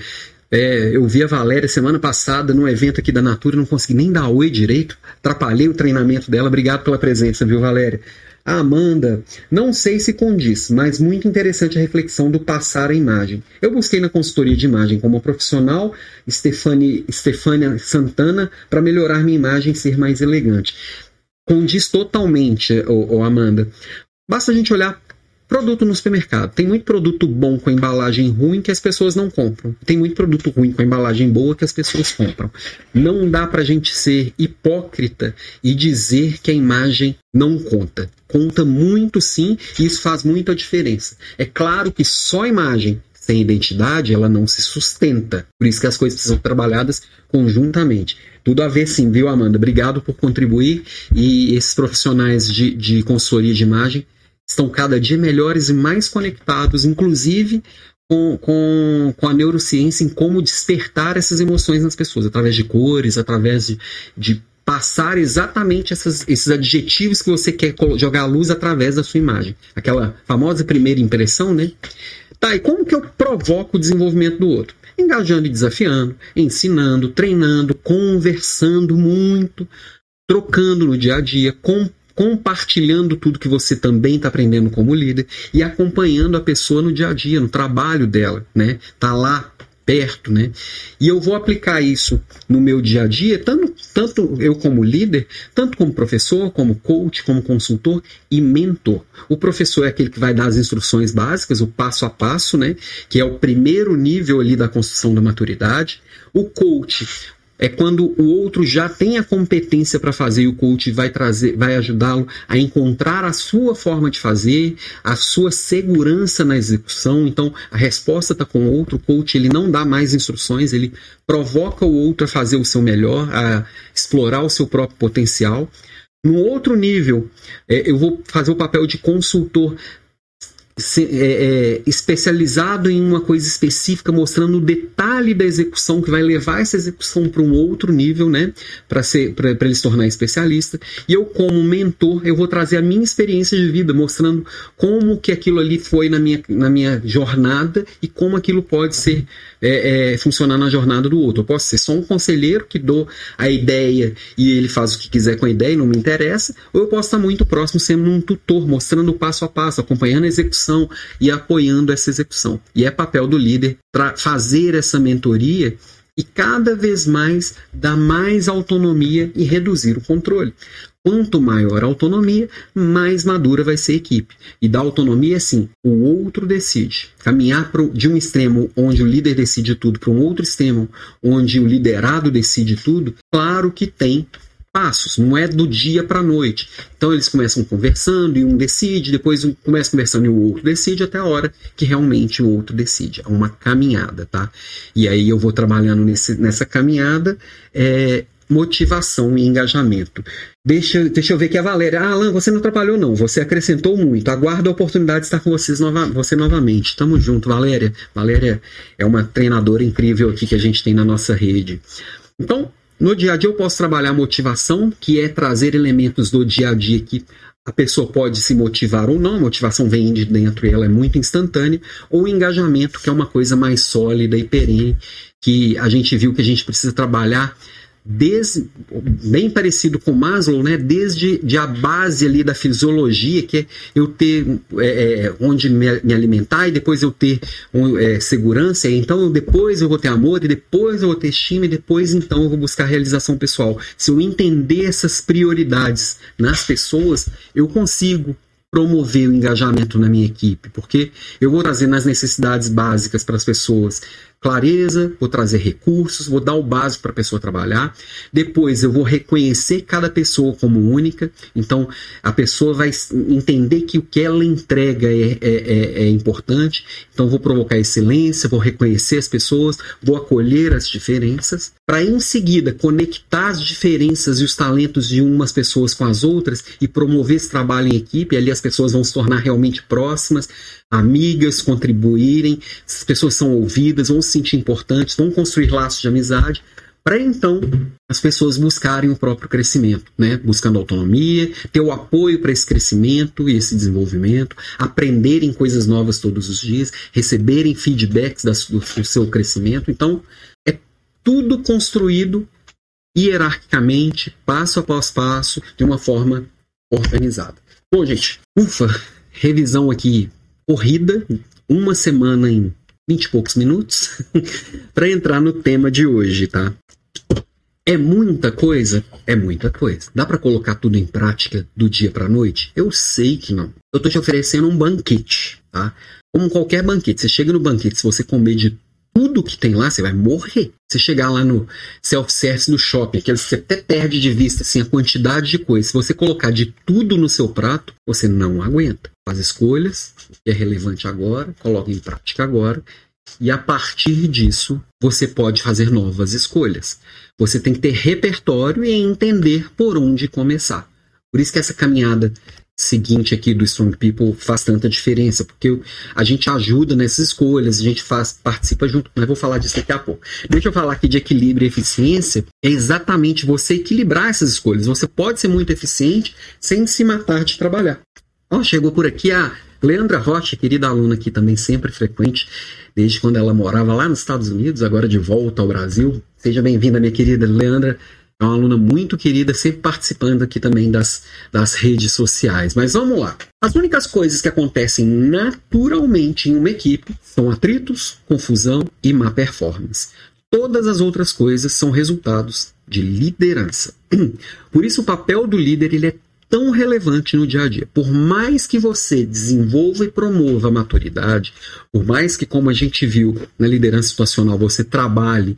É, eu vi a Valéria semana passada num evento aqui da Natura, não consegui nem dar oi direito, atrapalhei o treinamento dela. Obrigado pela presença, viu, Valéria? A Amanda, não sei se condiz, mas muito interessante a reflexão do passar a imagem. Eu busquei na consultoria de imagem como profissional Stefania Santana para melhorar minha imagem e ser mais elegante condiz totalmente, ô, ô Amanda. Basta a gente olhar Produto no supermercado. Tem muito produto bom com embalagem ruim que as pessoas não compram. Tem muito produto ruim com embalagem boa que as pessoas compram. Não dá pra gente ser hipócrita e dizer que a imagem não conta. Conta muito sim, e isso faz muita diferença. É claro que só a imagem sem identidade, ela não se sustenta. Por isso que as coisas precisam ser trabalhadas conjuntamente. Tudo a ver sim, viu, Amanda? Obrigado por contribuir. E esses profissionais de, de consultoria de imagem estão cada dia melhores e mais conectados, inclusive com, com, com a neurociência em como despertar essas emoções nas pessoas, através de cores, através de, de passar exatamente essas, esses adjetivos que você quer jogar à luz através da sua imagem. Aquela famosa primeira impressão, né? Tá, e como que eu provoco o desenvolvimento do outro? Engajando e desafiando, ensinando, treinando, conversando muito, trocando no dia a dia, com compartilhando tudo que você também está aprendendo como líder e acompanhando a pessoa no dia a dia, no trabalho dela, né? Tá lá perto, né? E eu vou aplicar isso no meu dia a dia, tanto, tanto eu como líder, tanto como professor, como coach, como consultor e mentor. O professor é aquele que vai dar as instruções básicas, o passo a passo, né? Que é o primeiro nível ali da construção da maturidade. O coach é quando o outro já tem a competência para fazer e o coach vai trazer, vai ajudá-lo a encontrar a sua forma de fazer, a sua segurança na execução. Então, a resposta está com o outro. O coach ele não dá mais instruções, ele provoca o outro a fazer o seu melhor, a explorar o seu próprio potencial. No outro nível, é, eu vou fazer o papel de consultor se, é, é, especializado em uma coisa específica, mostrando o detalhe da execução que vai levar essa execução para um outro nível, né? Para ele se tornar especialista. E eu, como mentor, eu vou trazer a minha experiência de vida, mostrando como que aquilo ali foi na minha, na minha jornada e como aquilo pode ser é, é, funcionar na jornada do outro. Eu posso ser só um conselheiro que dou a ideia e ele faz o que quiser com a ideia e não me interessa, ou eu posso estar muito próximo sendo um tutor, mostrando passo a passo, acompanhando a execução e apoiando essa execução. E é papel do líder fazer essa mentoria e cada vez mais dar mais autonomia e reduzir o controle. Quanto maior a autonomia, mais madura vai ser a equipe. E da autonomia, sim, o outro decide. Caminhar pro, de um extremo onde o líder decide tudo para um outro extremo onde o liderado decide tudo, claro que tem passos, não é do dia para a noite. Então eles começam conversando e um decide, depois um começa conversando e o outro decide até a hora que realmente o outro decide. É uma caminhada, tá? E aí eu vou trabalhando nesse, nessa caminhada é, motivação e engajamento. Deixa, deixa eu ver aqui a Valéria. Ah, Alan, você não atrapalhou, não. Você acrescentou muito. Aguardo a oportunidade de estar com vocês nova, você novamente. Tamo junto, Valéria. Valéria é uma treinadora incrível aqui que a gente tem na nossa rede. Então, no dia a dia eu posso trabalhar motivação, que é trazer elementos do dia a dia que a pessoa pode se motivar ou não, a motivação vem de dentro e ela é muito instantânea, ou engajamento, que é uma coisa mais sólida e perene, que a gente viu que a gente precisa trabalhar desde, bem parecido com Maslow, né? desde de a base ali da fisiologia, que é eu ter é, é, onde me, me, alimentar e depois eu ter um, é, segurança, então depois eu vou ter amor, e depois eu vou ter estima, e depois então eu vou buscar realização pessoal. Se eu entender essas prioridades nas pessoas, eu consigo promover o engajamento na minha equipe, porque eu vou trazer nas necessidades básicas para as pessoas clareza, vou trazer recursos, vou dar o básico para a pessoa trabalhar. Depois eu vou reconhecer cada pessoa como única. Então a pessoa vai entender que o que ela entrega é, é, é, é importante. Então vou provocar excelência, vou reconhecer as pessoas, vou acolher as diferenças. Para em seguida conectar as diferenças e os talentos de umas pessoas com as outras e promover esse trabalho em equipe. Ali as pessoas vão se tornar realmente próximas, amigas, contribuírem, as pessoas são ouvidas, vão se sentir importantes, vão construir laços de amizade, para então as pessoas buscarem o próprio crescimento, né? buscando autonomia, ter o apoio para esse crescimento e esse desenvolvimento, aprenderem coisas novas todos os dias, receberem feedbacks do, do seu crescimento. Então, é tudo construído hierarquicamente, passo após passo, de uma forma organizada. Bom, gente, ufa, revisão aqui corrida, uma semana em vinte e poucos minutos, para entrar no tema de hoje, tá? É muita coisa? É muita coisa. Dá para colocar tudo em prática do dia para noite? Eu sei que não. Eu tô te oferecendo um banquete, tá? Como qualquer banquete. Você chega no banquete, se você comer de tudo que tem lá, você vai morrer. Você chegar lá no self-service no shopping, que você até perde de vista assim, a quantidade de coisas. Se você colocar de tudo no seu prato, você não aguenta. Faz escolhas, o que é relevante agora, coloca em prática agora, e a partir disso você pode fazer novas escolhas. Você tem que ter repertório e entender por onde começar. Por isso que essa caminhada seguinte aqui do Strong People faz tanta diferença, porque a gente ajuda nessas escolhas, a gente faz, participa junto, mas vou falar disso daqui a pouco. Deixa eu falar aqui de equilíbrio e eficiência, é exatamente você equilibrar essas escolhas. Você pode ser muito eficiente sem se matar de trabalhar. Ó, chegou por aqui a Leandra Rocha, querida aluna aqui também, sempre frequente, desde quando ela morava lá nos Estados Unidos, agora de volta ao Brasil. Seja bem-vinda, minha querida Leandra. É uma aluna muito querida, sempre participando aqui também das, das redes sociais. Mas vamos lá. As únicas coisas que acontecem naturalmente em uma equipe são atritos, confusão e má performance. Todas as outras coisas são resultados de liderança. Por isso, o papel do líder ele é tão relevante no dia a dia. Por mais que você desenvolva e promova a maturidade, por mais que, como a gente viu na liderança situacional, você trabalhe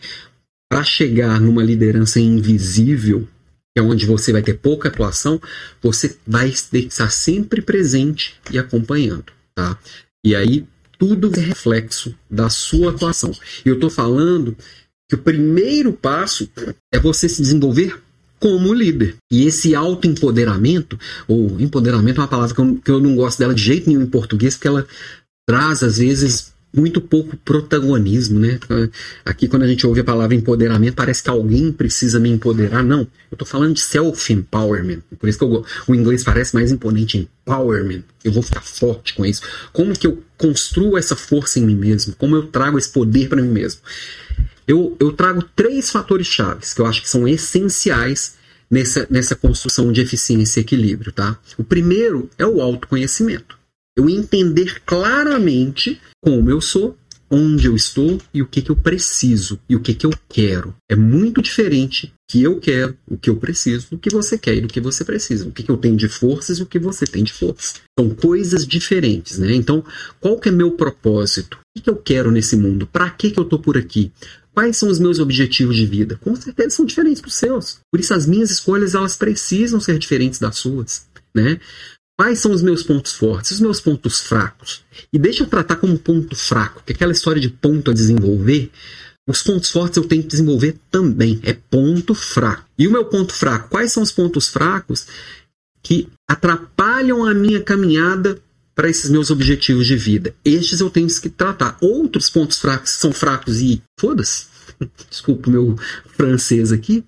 para chegar numa liderança invisível, que é onde você vai ter pouca atuação, você vai estar sempre presente e acompanhando, tá? E aí tudo é reflexo da sua atuação. E eu estou falando que o primeiro passo é você se desenvolver como líder. E esse autoempoderamento, ou empoderamento é uma palavra que eu, que eu não gosto dela de jeito nenhum em português, porque ela traz, às vezes, muito pouco protagonismo, né? Aqui, quando a gente ouve a palavra empoderamento, parece que alguém precisa me empoderar. Não, eu estou falando de self-empowerment. Por isso que eu, o inglês parece mais imponente, empowerment. Eu vou ficar forte com isso. Como que eu construo essa força em mim mesmo? Como eu trago esse poder para mim mesmo? Eu, eu trago três fatores chaves que eu acho que são essenciais nessa, nessa construção de eficiência e equilíbrio, tá? O primeiro é o autoconhecimento. Eu entender claramente como eu sou, onde eu estou e o que, que eu preciso e o que, que eu quero. É muito diferente o que eu quero, o que eu preciso, do que você quer e do que você precisa. O que, que eu tenho de forças e o que você tem de forças. São coisas diferentes, né? Então, qual que é meu propósito? O que, que eu quero nesse mundo? Para que, que eu tô por aqui? Quais são os meus objetivos de vida? Com certeza são diferentes dos seus. Por isso as minhas escolhas elas precisam ser diferentes das suas, né? Quais são os meus pontos fortes, os meus pontos fracos? E deixa eu tratar como ponto fraco, que aquela história de ponto a desenvolver, os pontos fortes eu tenho que desenvolver também. É ponto fraco. E o meu ponto fraco? Quais são os pontos fracos que atrapalham a minha caminhada para esses meus objetivos de vida? Estes eu tenho que tratar. Outros pontos fracos são fracos e foda-se. Desculpa o meu francês aqui.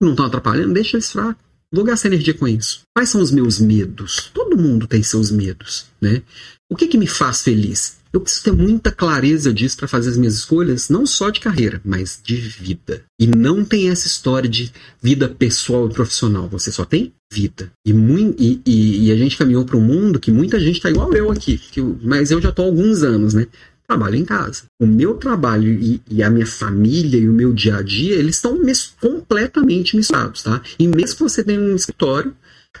Não estão atrapalhando, deixa eles fracos. Vou gastar energia com isso. Quais são os meus medos? Todo mundo tem seus medos, né? O que, que me faz feliz? Eu preciso ter muita clareza disso para fazer as minhas escolhas, não só de carreira, mas de vida. E não tem essa história de vida pessoal e profissional. Você só tem vida. E, e, e, e a gente caminhou para um mundo que muita gente está igual eu aqui, mas eu já estou há alguns anos, né? trabalho em casa. O meu trabalho e, e, a minha família e o meu dia a dia, eles estão completamente misturados, tá? E mesmo que você tenha um escritório,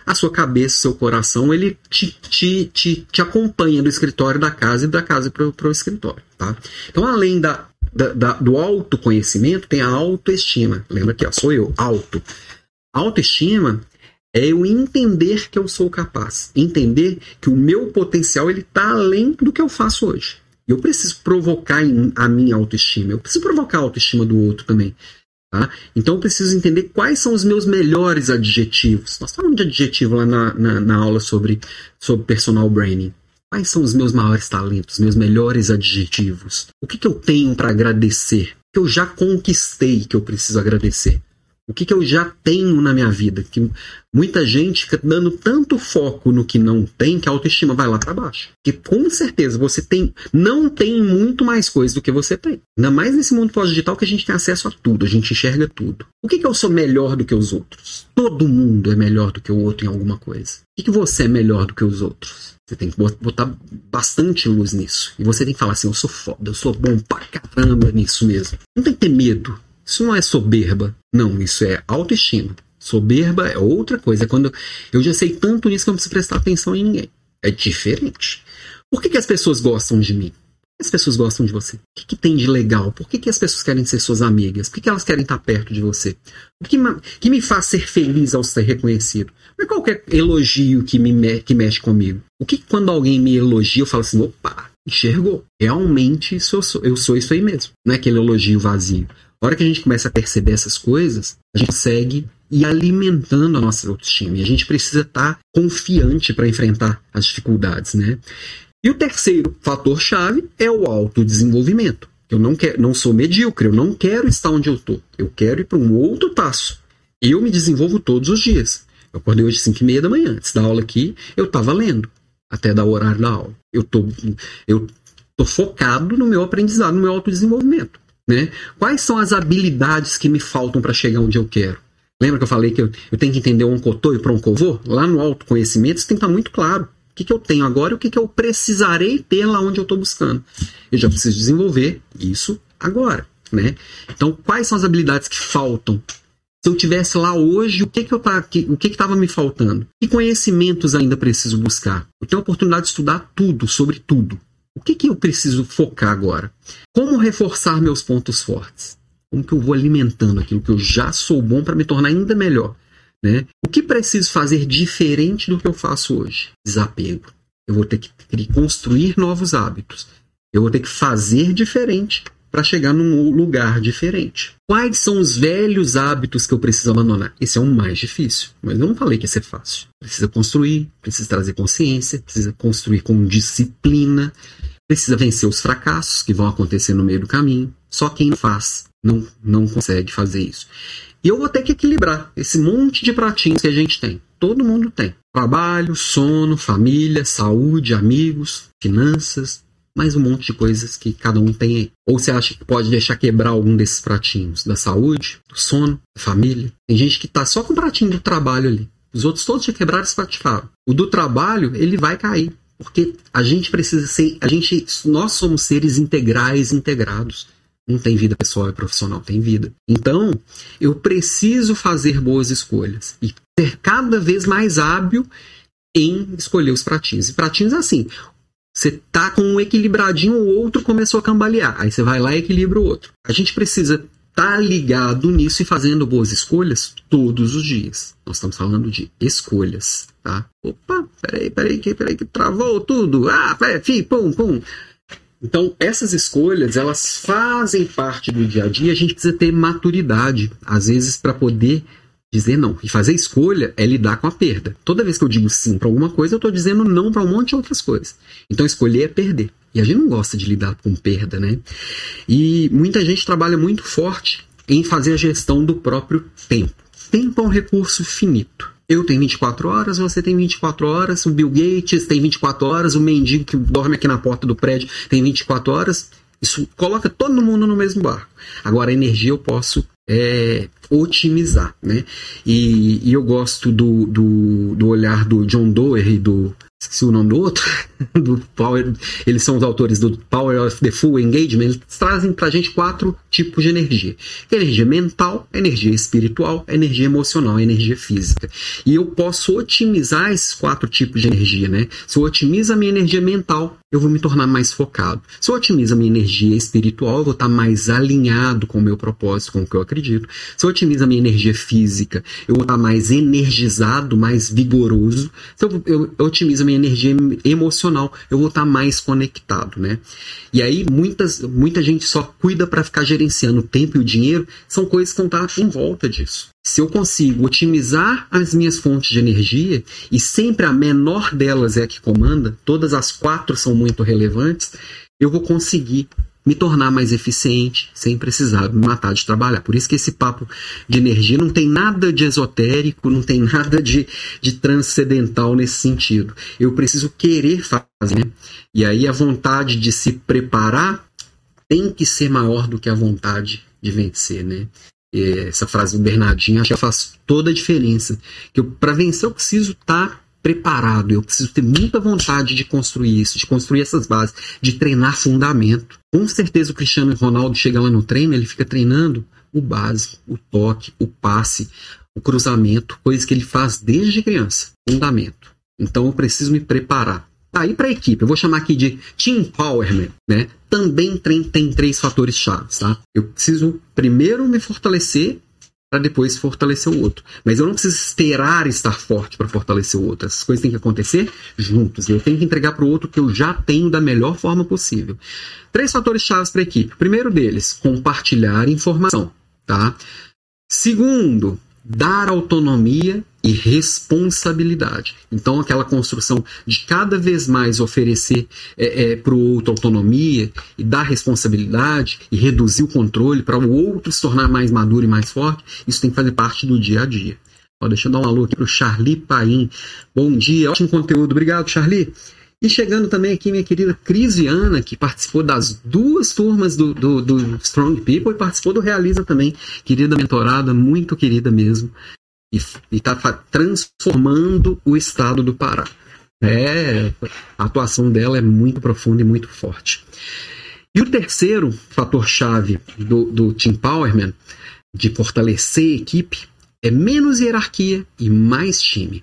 a sua cabeça, seu coração, ele te, te, te, te acompanha do escritório da casa e da casa para o escritório, tá? Então, além da, da, da, do autoconhecimento, tem a autoestima. Lembra ó, sou eu, auto. autoestima é eu entender que eu sou capaz, entender que o meu potencial ele está além do que eu faço hoje. Eu preciso provocar a minha autoestima. Eu preciso provocar a autoestima do outro também. Tá? Então eu preciso entender quais são os meus melhores adjetivos. Nós falamos de adjetivo lá na, na, na aula sobre, sobre personal branding. Quais são os meus maiores talentos, meus melhores adjetivos? O que, que eu tenho para agradecer? Que eu já conquistei que eu preciso agradecer? O que, que eu já tenho na minha vida? Que muita gente fica dando tanto foco no que não tem que a autoestima vai lá para baixo. Que com certeza você tem, não tem muito mais coisas do que você tem. Ainda mais nesse mundo pós-digital que a gente tem acesso a tudo, a gente enxerga tudo. O que, que eu sou melhor do que os outros? Todo mundo é melhor do que o outro em alguma coisa. O que, que você é melhor do que os outros? Você tem que botar bastante luz nisso. E você tem que falar assim: eu sou foda, eu sou bom pra caramba nisso mesmo. Não tem que ter medo Isso não é soberba. Não, isso é autoestima. Soberba é outra coisa. É quando eu já sei tanto nisso que eu não preciso prestar atenção em ninguém. É diferente. Por que, que as pessoas gostam de mim? Por que as pessoas gostam de você? O que, que tem de legal? Por que, que as pessoas querem ser suas amigas? Por que, que elas querem estar perto de você? O que, que me faz ser feliz ao ser reconhecido? Não é qualquer elogio que, me, que mexe comigo. O que quando alguém me elogia, eu falo assim, opa, enxergou. Realmente eu, sou, eu sou isso aí mesmo. Não é aquele elogio vazio. A hora que a gente começa a perceber essas coisas, a gente consegue ir alimentando a nossa autoestima. E a gente precisa estar confiante para enfrentar as dificuldades, né? E o terceiro fator-chave é o autodesenvolvimento. Eu não, quero, não sou medíocre, eu não quero estar onde eu estou. Eu quero ir para um outro passo. Eu me desenvolvo todos os dias. Eu acordei hoje às 5 e meia da manhã. Antes da aula aqui, eu estava lendo até dar o horário da aula. Eu tô, eu tô focado no meu aprendizado, no meu autodesenvolvimento. Né? Quais são as habilidades que me faltam para chegar onde eu quero? Lembra que eu falei que eu, eu tenho que entender o oncotô e o proncovô? Lá no autoconhecimento isso tem que estar muito claro. O que, que eu tenho agora e o que, que eu precisarei ter lá onde eu estou buscando. Eu já preciso desenvolver isso agora. Né? Então, quais são as habilidades que faltam se eu tivesse lá hoje, o que que eu tá, o que estava me faltando? Que conhecimentos ainda preciso buscar? Eu tenho a oportunidade de estudar tudo, sobre tudo. O que que eu preciso focar agora? Como reforçar meus pontos fortes? Como que eu vou alimentando aquilo que eu já sou bom para me tornar ainda melhor? Né? O que preciso fazer diferente do que eu faço hoje? Desapego. Eu vou ter que, construir novos hábitos. Eu vou ter que fazer diferente para chegar num lugar diferente. Quais são os velhos hábitos que eu preciso abandonar? Esse é o mais difícil, mas eu não falei que ia ser fácil. Precisa construir, precisa trazer consciência, precisa construir com disciplina, precisa vencer os fracassos que vão acontecer no meio do caminho. Só quem faz não, não consegue fazer isso. E eu vou ter que equilibrar esse monte de pratinhos que a gente tem. Todo mundo tem. Trabalho, sono, família, saúde, amigos, finanças, mais um monte de coisas que cada um tem aí. Ou você acha que pode deixar quebrar algum desses pratinhos? Da saúde, do sono, da família? Tem gente que tá só com o pratinho do trabalho ali. Os outros todos já quebraram e patifaram. O do trabalho, ele vai cair. Porque a gente precisa ser. A gente, nós somos seres integrais, integrados. Não tem vida pessoal e profissional, tem vida. Então, eu preciso fazer boas escolhas e ser cada vez mais hábil em escolher os pratinhos. E pratinhos assim, você tá com um equilibradinho, o outro começou a cambalear. Aí você vai lá e equilibra o outro. A gente precisa tá ligado nisso e fazendo boas escolhas todos os dias. Nós estamos falando de escolhas, tá? Opa, peraí, peraí, que, peraí, que travou tudo. Ah, peraí, fi, pum, pum. Então, essas escolhas, elas fazem parte do dia a dia. A gente precisa ter maturidade, às vezes, para poder dizer não. E fazer escolha é lidar com a perda. Toda vez que eu digo sim para alguma coisa, eu estou dizendo não para um monte de outras coisas. Então escolher é perder. E a gente não gosta de lidar com perda, né? E muita gente trabalha muito forte em fazer a gestão do próprio tempo. Tempo é um recurso finito. Eu tenho 24 horas, você tem 24 horas, o Bill Gates tem 24 horas, o mendigo que dorme aqui na porta do prédio tem 24 horas. Isso coloca todo mundo no mesmo barco. Agora, a energia eu posso é, otimizar, né? E, e, eu gosto do, do, do olhar do John Doerr e do esqueci o nome do outro, do Power, eles são os autores do Power of the Full Engagement, eles trazem pra gente quatro tipos de energia. Energia mental, energia espiritual, energia emocional, energia física. E eu posso otimizar esses quatro tipos de energia, né? Se eu otimizo a minha energia mental, eu vou me tornar mais focado. Se eu otimizo a minha energia espiritual, eu vou estar mais alinhado com o meu propósito, com o que eu acredito. Se eu otimizo a minha energia física, eu vou estar mais energizado, mais vigoroso. Se eu, eu, eu otimizo minha energia emocional, eu vou estar mais conectado, né? E aí muitas, muita gente só cuida para ficar gerenciando o tempo e o dinheiro, são coisas que estar em volta disso. Se eu consigo otimizar as minhas fontes de energia, e sempre a menor delas é a que comanda, todas as quatro são muito relevantes, eu vou conseguir me tornar mais eficiente sem precisar me matar de trabalhar. Por isso que esse papo de energia não tem nada de esotérico, não tem nada de, de transcendental nesse sentido. Eu preciso querer fazer. Né? E aí a vontade de se preparar tem que ser maior do que a vontade de vencer, né? essa frase do Bernardinho acho que faz toda a diferença. Que para vencer eu preciso estar tá preparado, eu preciso ter muita vontade de construir isso, de construir essas bases, de treinar fundamento. Com certeza o Cristiano Ronaldo chega lá no treino, ele fica treinando o básico, o toque, o passe, o cruzamento, coisas que ele faz desde criança, fundamento. Então eu preciso me preparar. Aí para a equipe, eu vou chamar aqui de team empowerment, né? Também tem, tem três fatores chaves, tá? Eu preciso primeiro me fortalecer para depois fortalecer o outro. Mas eu não preciso esperar estar forte para fortalecer o outro. Essas coisas têm que acontecer juntos. Eu tenho que entregar para o outro que eu já tenho da melhor forma possível. Três fatores chaves para a equipe. O primeiro deles, compartilhar informação, tá? Segundo, dar autonomia e responsabilidade. Então, aquela construção de cada vez mais oferecer é, é, para o outro autonomia e dar responsabilidade e reduzir o controle para o outro se tornar mais maduro e mais forte, isso tem que fazer parte do dia a dia. Ó, deixa eu dar um alô aqui para o Charlie Paim. Bom dia, ótimo conteúdo. Obrigado, Charlie. E chegando também aqui minha querida Crisiana, que participou das duas turmas do, do, do, Strong People e participou do Realiza também. Querida mentorada, muito querida mesmo. E está transformando o estado do Pará. É, a atuação dela é muito profunda e muito forte. E o terceiro fator-chave do, do Team Powerman, de fortalecer a equipe, é menos hierarquia e mais time.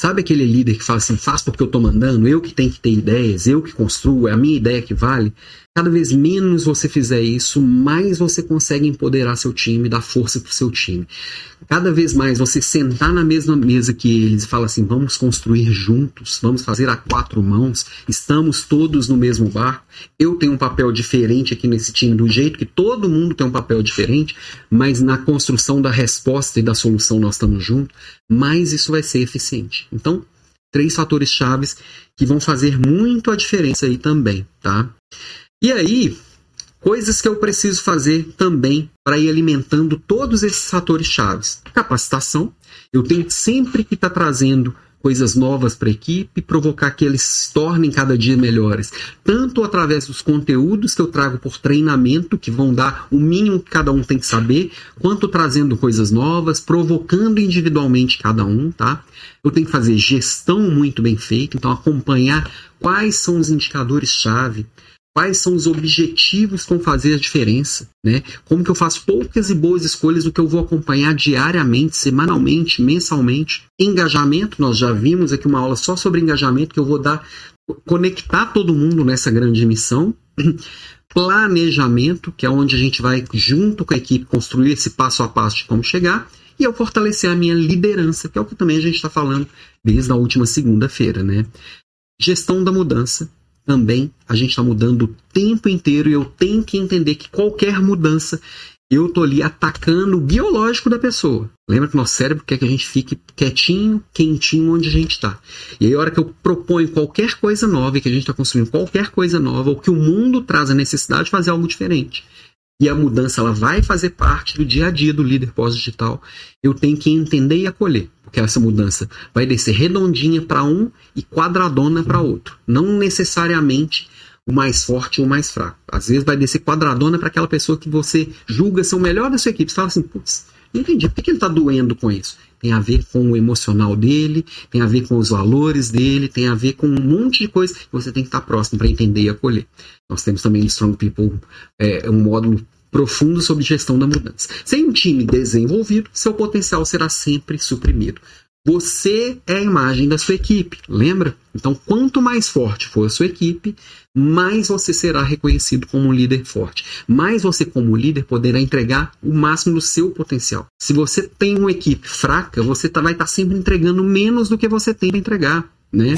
Sabe aquele líder que fala assim, faz porque eu estou mandando, eu que tenho que ter ideias, eu que construo, é a minha ideia que vale? Cada vez menos você fizer isso, mais você consegue empoderar seu time, dar força para o seu time. Cada vez mais você sentar na mesma mesa que eles e falar assim: vamos construir juntos, vamos fazer a quatro mãos, estamos todos no mesmo barco. Eu tenho um papel diferente aqui nesse time, do jeito que todo mundo tem um papel diferente, mas na construção da resposta e da solução nós estamos juntos, mais isso vai ser eficiente. Então, três fatores chaves que vão fazer muito a diferença aí também, tá? E aí, coisas que eu preciso fazer também para ir alimentando todos esses fatores chaves. Capacitação, eu tenho sempre que estar tá trazendo coisas novas para a equipe, provocar que eles se tornem cada dia melhores, tanto através dos conteúdos que eu trago por treinamento, que vão dar o mínimo que cada um tem que saber, quanto trazendo coisas novas, provocando individualmente cada um, tá? Eu tenho que fazer gestão muito bem feita, então acompanhar quais são os indicadores-chave, quais são os objetivos vão fazer a diferença, né? Como que eu faço poucas e boas escolhas do que eu vou acompanhar diariamente, semanalmente, mensalmente. Engajamento, nós já vimos aqui uma aula só sobre engajamento que eu vou dar conectar todo mundo nessa grande missão. Planejamento, que é onde a gente vai junto com a equipe construir esse passo a passo de como chegar, e eu fortalecer a minha liderança, que é o que também a gente está falando desde a última segunda-feira, né? Gestão da mudança, também a gente está mudando o tempo inteiro e eu tenho que entender que qualquer mudança eu tô ali atacando o biológico da pessoa. Lembra que nosso cérebro quer que a gente fique quietinho, quentinho onde a gente está. E aí, a hora que eu proponho qualquer coisa nova e que a gente está construindo qualquer coisa nova, ou que o mundo traz a necessidade de fazer algo diferente, e a mudança ela vai fazer parte do dia a dia do líder pós-digital, eu tenho que entender e acolher, porque essa mudança vai descer redondinha para um e quadradona para outro, não necessariamente o mais forte ou o mais fraco. Às vezes vai descer quadradona para aquela pessoa que você julga ser o melhor da sua equipe. Você fala assim, putz, não entendi, por que ele está doendo com isso? Tem a ver com o emocional dele, tem a ver com os valores dele, tem a ver com um monte de coisa que você tem que estar próximo para entender e acolher. Nós temos também no Strong People é, um módulo profundo sobre gestão da mudança. Sem um time desenvolvido, seu potencial será sempre suprimido. Você é a imagem da sua equipe, lembra? Então, quanto mais forte for a sua equipe, mais você será reconhecido como um líder forte. Mais você, como líder, poderá entregar o máximo do seu potencial. Se você tem uma equipe fraca, você tá, vai estar tá sempre entregando menos do que você tem para entregar, né?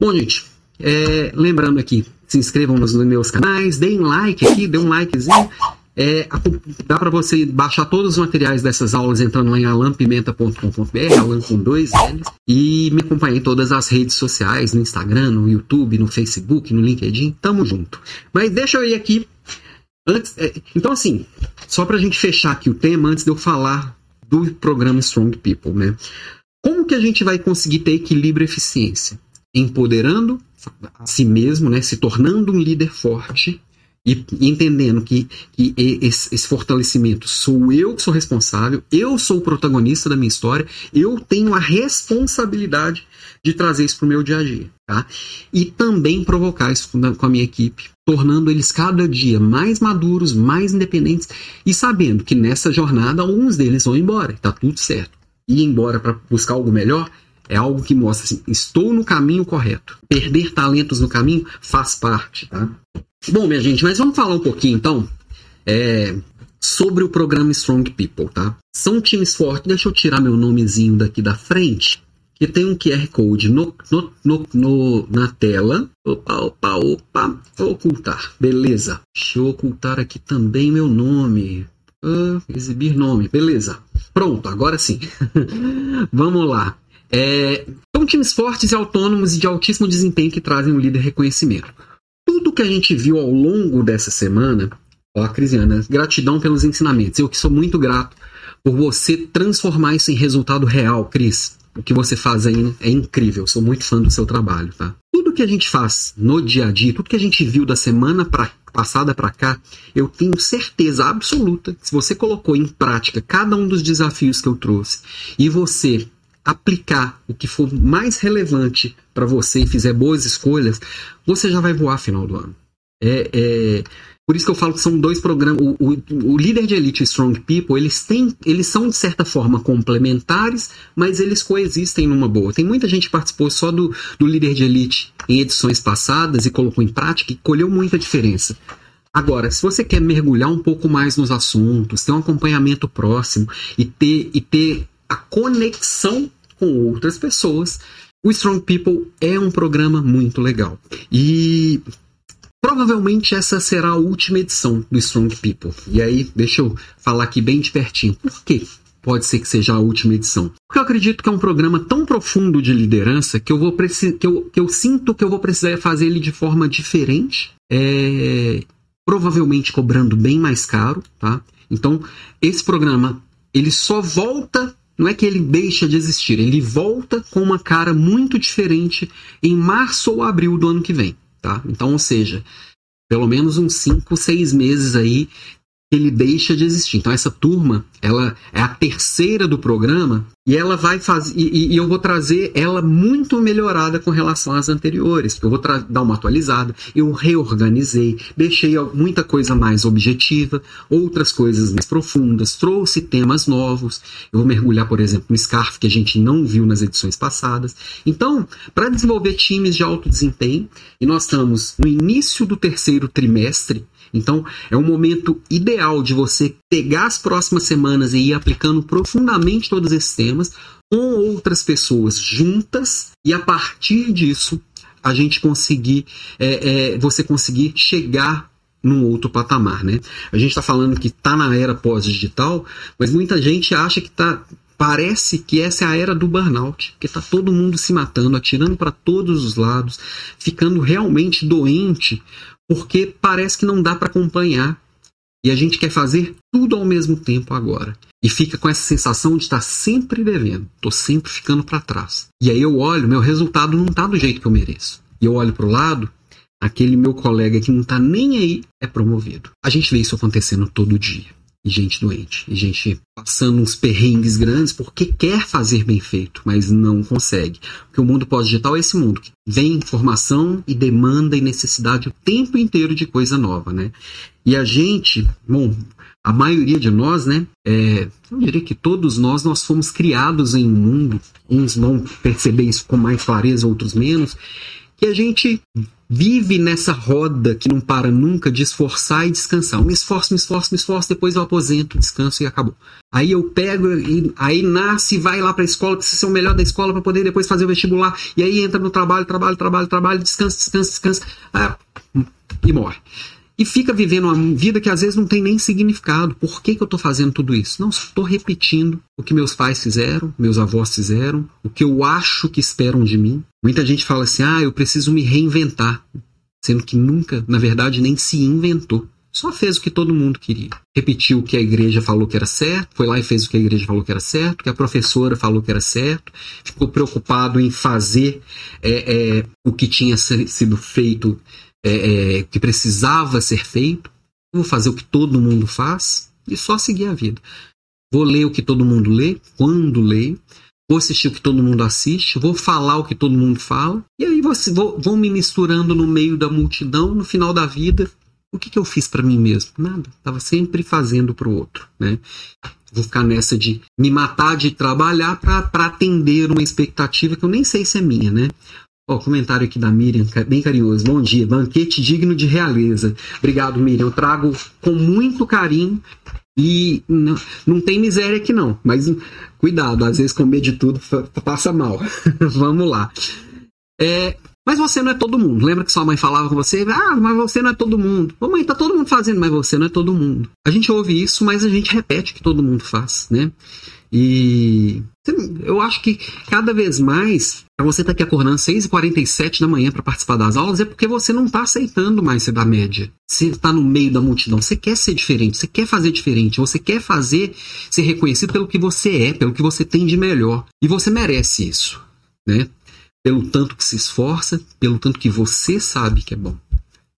Bom, gente, é, lembrando aqui, se inscrevam nos meus canais, deem like aqui, dê um likezinho. É, dá para você baixar todos os materiais dessas aulas entrando em alampimenta.com.br, alan com dois L's, e me acompanhar em todas as redes sociais, no Instagram, no YouTube, no Facebook, no LinkedIn, tamo junto. Mas deixa eu ir aqui, antes, é, então assim, só para a gente fechar aqui o tema, antes de eu falar do programa Strong People, né? Como que a gente vai conseguir ter equilíbrio e eficiência? Empoderando a si mesmo, né? se tornando um líder forte, e entendendo que, que esse, esse, fortalecimento sou eu que sou responsável, eu sou o protagonista da minha história, eu tenho a responsabilidade de trazer isso para o meu dia a dia. Tá? E também provocar isso com a minha equipe, tornando eles cada dia mais maduros, mais independentes e sabendo que nessa jornada alguns deles vão embora, está tudo certo. Ir embora para buscar algo melhor é algo que mostra assim, estou no caminho correto. Perder talentos no caminho faz parte, tá? Bom, minha gente, mas vamos falar um pouquinho então é, sobre o programa Strong People, tá? São times fortes. Deixa eu tirar meu nomezinho daqui da frente, que tem um QR Code no, no, no, no na tela. Opa, opa, opa. Vou ocultar. Beleza. Deixa eu ocultar aqui também meu nome. Uh, exibir nome. Beleza. Pronto, agora sim. Vamos lá. É, são times fortes e autônomos e de altíssimo desempenho que trazem um líder reconhecimento tudo que a gente viu ao longo dessa semana, ó, Crisiana, gratidão pelos ensinamentos. Eu que sou muito grato por você transformar isso em resultado real, Cris. O que você faz aí é incrível. Sou muito fã do seu trabalho, tá? Tudo que a gente faz no dia a dia, tudo que a gente viu da semana pra, passada para cá, eu tenho certeza absoluta que se você colocou em prática cada um dos desafios que eu trouxe e você aplicar o que for mais relevante para você e fizer boas escolhas, você já vai voar final do ano. É, é, por isso que eu falo que são dois programas. O, o, o, líder de elite e Strong People, eles têm, eles são de certa forma complementares, mas eles coexistem numa boa. Tem muita gente que participou só do, do líder de elite em edições passadas e colocou em prática e colheu muita diferença. Agora, se você quer mergulhar um pouco mais nos assuntos, ter um acompanhamento próximo e ter, e ter a conexão com outras pessoas, o Strong People é um programa muito legal. E provavelmente essa será a última edição do Strong People. E aí, deixa eu falar aqui bem de pertinho. Por quê? Pode ser que seja a última edição. Porque eu acredito que é um programa tão profundo de liderança que eu vou que eu, que eu sinto que eu vou precisar fazer ele de forma diferente. É, provavelmente cobrando bem mais caro, tá? Então, esse programa ele só volta não é que ele deixa de existir, ele volta com uma cara muito diferente em março ou abril do ano que vem, tá? Então, ou seja, pelo menos uns 5, 6 meses aí ele deixa de existir. Então essa turma, ela é a terceira do programa e ela vai fazer e, e, eu vou trazer ela muito melhorada com relação às anteriores. Eu vou dar uma atualizada, eu reorganizei, deixei muita coisa mais objetiva, outras coisas mais profundas, trouxe temas novos. Eu vou mergulhar, por exemplo, no Scarf que a gente não viu nas edições passadas. Então, para desenvolver times de alto desempenho, e nós estamos no início do terceiro trimestre então, é um momento ideal de você pegar as próximas semanas e ir aplicando profundamente todos esses temas com outras pessoas juntas e a partir disso a gente conseguir, é, é, você conseguir chegar num outro patamar, né? A gente está falando que está na era pós-digital, mas muita gente acha que está Parece que essa é a era do burnout, porque está todo mundo se matando, atirando para todos os lados, ficando realmente doente porque parece que não dá para acompanhar. E a gente quer fazer tudo ao mesmo tempo agora. E fica com essa sensação de estar sempre devendo, estou sempre ficando para trás. E aí eu olho, meu resultado não está do jeito que eu mereço. E eu olho para o lado, aquele meu colega que não está nem aí é promovido. A gente vê isso acontecendo todo dia e gente doente, e gente passando uns perrengues grandes porque quer fazer bem feito, mas não consegue. Porque o mundo pós-digital é esse mundo que vem informação e demanda e necessidade o tempo inteiro de coisa nova, né? E a gente, bom, a maioria de nós, né? É, eu diria que todos nós, nós fomos criados em um mundo, uns vão perceber isso com mais clareza, outros menos, que a gente vive nessa roda que não para nunca de esforçar e descansar. Eu me esforço, me esforço, me esforço, depois eu aposento, descanso e acabou. Aí eu pego, e, aí nasce, vai lá para a escola, precisa ser o melhor da escola para poder depois fazer o vestibular, e aí entra no trabalho, trabalho, trabalho, trabalho, descansa, descansa, descansa, ah, e morre e fica vivendo uma vida que às vezes não tem nem significado. Por que, que eu estou fazendo tudo isso? Não, estou repetindo o que meus pais fizeram, meus avós fizeram, o que eu acho que esperam de mim. Muita gente fala assim: ah, eu preciso me reinventar, sendo que nunca, na verdade, nem se inventou. Só fez o que todo mundo queria. Repetiu o que a igreja falou que era certo, foi lá e fez o que a igreja falou que era certo, o que a professora falou que era certo, ficou preocupado em fazer é, é, o que tinha sido feito é, é, que precisava ser feito. Vou fazer o que todo mundo faz e só seguir a vida. Vou ler o que todo mundo lê, quando leio. Vou assistir o que todo mundo assiste, vou falar o que todo mundo fala, e aí você, vou, vou me misturando no meio da multidão, no final da vida, o que, que eu fiz para mim mesmo? Nada. Tava sempre fazendo para o outro, né? Vou ficar nessa de me matar de trabalhar para atender uma expectativa que eu nem sei se é minha, né? Ó, comentário aqui da Miriam, bem carinhoso. Bom dia, banquete digno de realeza. Obrigado, Miriam. Eu trago com muito carinho e não, não tem miséria aqui não, mas cuidado, às vezes comer de tudo passa mal. Vamos lá. É, mas você não é todo mundo. Lembra que sua mãe falava com você? Ah, mas você não é todo mundo. Ô mãe, tá todo mundo fazendo, mas você não é todo mundo. A gente ouve isso, mas a gente repete que todo mundo faz, né? E eu acho que cada vez mais, você tá aqui acordando às 6h47 da manhã para participar das aulas, é porque você não está aceitando mais ser da média. Você está no meio da multidão, você quer ser diferente, você quer fazer diferente, você quer fazer ser reconhecido pelo que você é, pelo que você tem de melhor. E você merece isso, né? Pelo tanto que se esforça, pelo tanto que você sabe que é bom,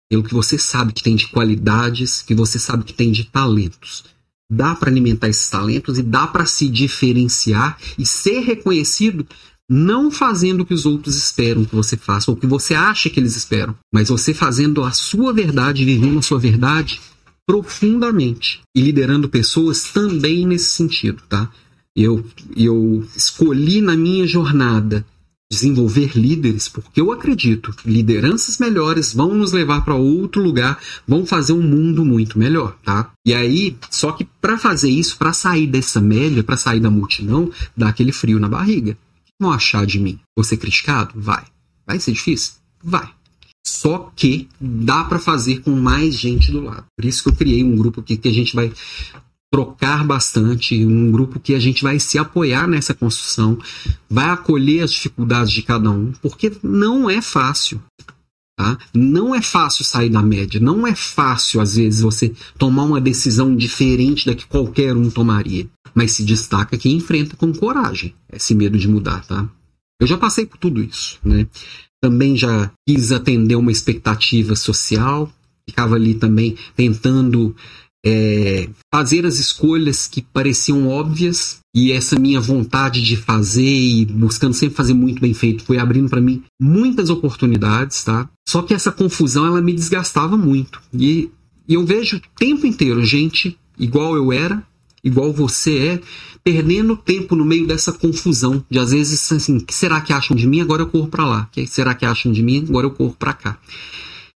pelo que você sabe que tem de qualidades, que você sabe que tem de talentos. Dá para alimentar esses talentos e dá para se diferenciar e ser reconhecido não fazendo o que os outros esperam que você faça ou que você acha que eles esperam, mas você fazendo a sua verdade, vivendo a sua verdade profundamente e liderando pessoas também nesse sentido, tá? Eu, eu escolhi na minha jornada desenvolver líderes, porque eu acredito que lideranças melhores vão nos levar para outro lugar, vão fazer um mundo muito melhor, tá? E aí, só que para fazer isso, para sair dessa média, para sair da multidão, dá aquele frio na barriga. Vão achar de mim? Vou ser criticado? Vai. Vai ser difícil? Vai. Só que dá para fazer com mais gente do lado. Por isso que eu criei um grupo aqui que a gente vai trocar bastante, um grupo que a gente vai se apoiar nessa construção, vai acolher as dificuldades de cada um, porque não é fácil. Tá? Não é fácil sair da média, não é fácil, às vezes, você tomar uma decisão diferente da que qualquer um tomaria. Mas se destaca quem enfrenta com coragem esse medo de mudar, tá? Eu já passei por tudo isso, né? Também já quis atender uma expectativa social, ficava ali também tentando é, fazer as escolhas que pareciam óbvias e essa minha vontade de fazer e buscando sempre fazer muito bem feito foi abrindo para mim muitas oportunidades, tá? Só que essa confusão ela me desgastava muito e, e eu vejo o tempo inteiro gente igual eu era, igual você é, perdendo tempo no meio dessa confusão de às vezes assim, que será que acham de mim? Agora eu corro para lá. Que será que acham de mim? Agora eu corro para cá.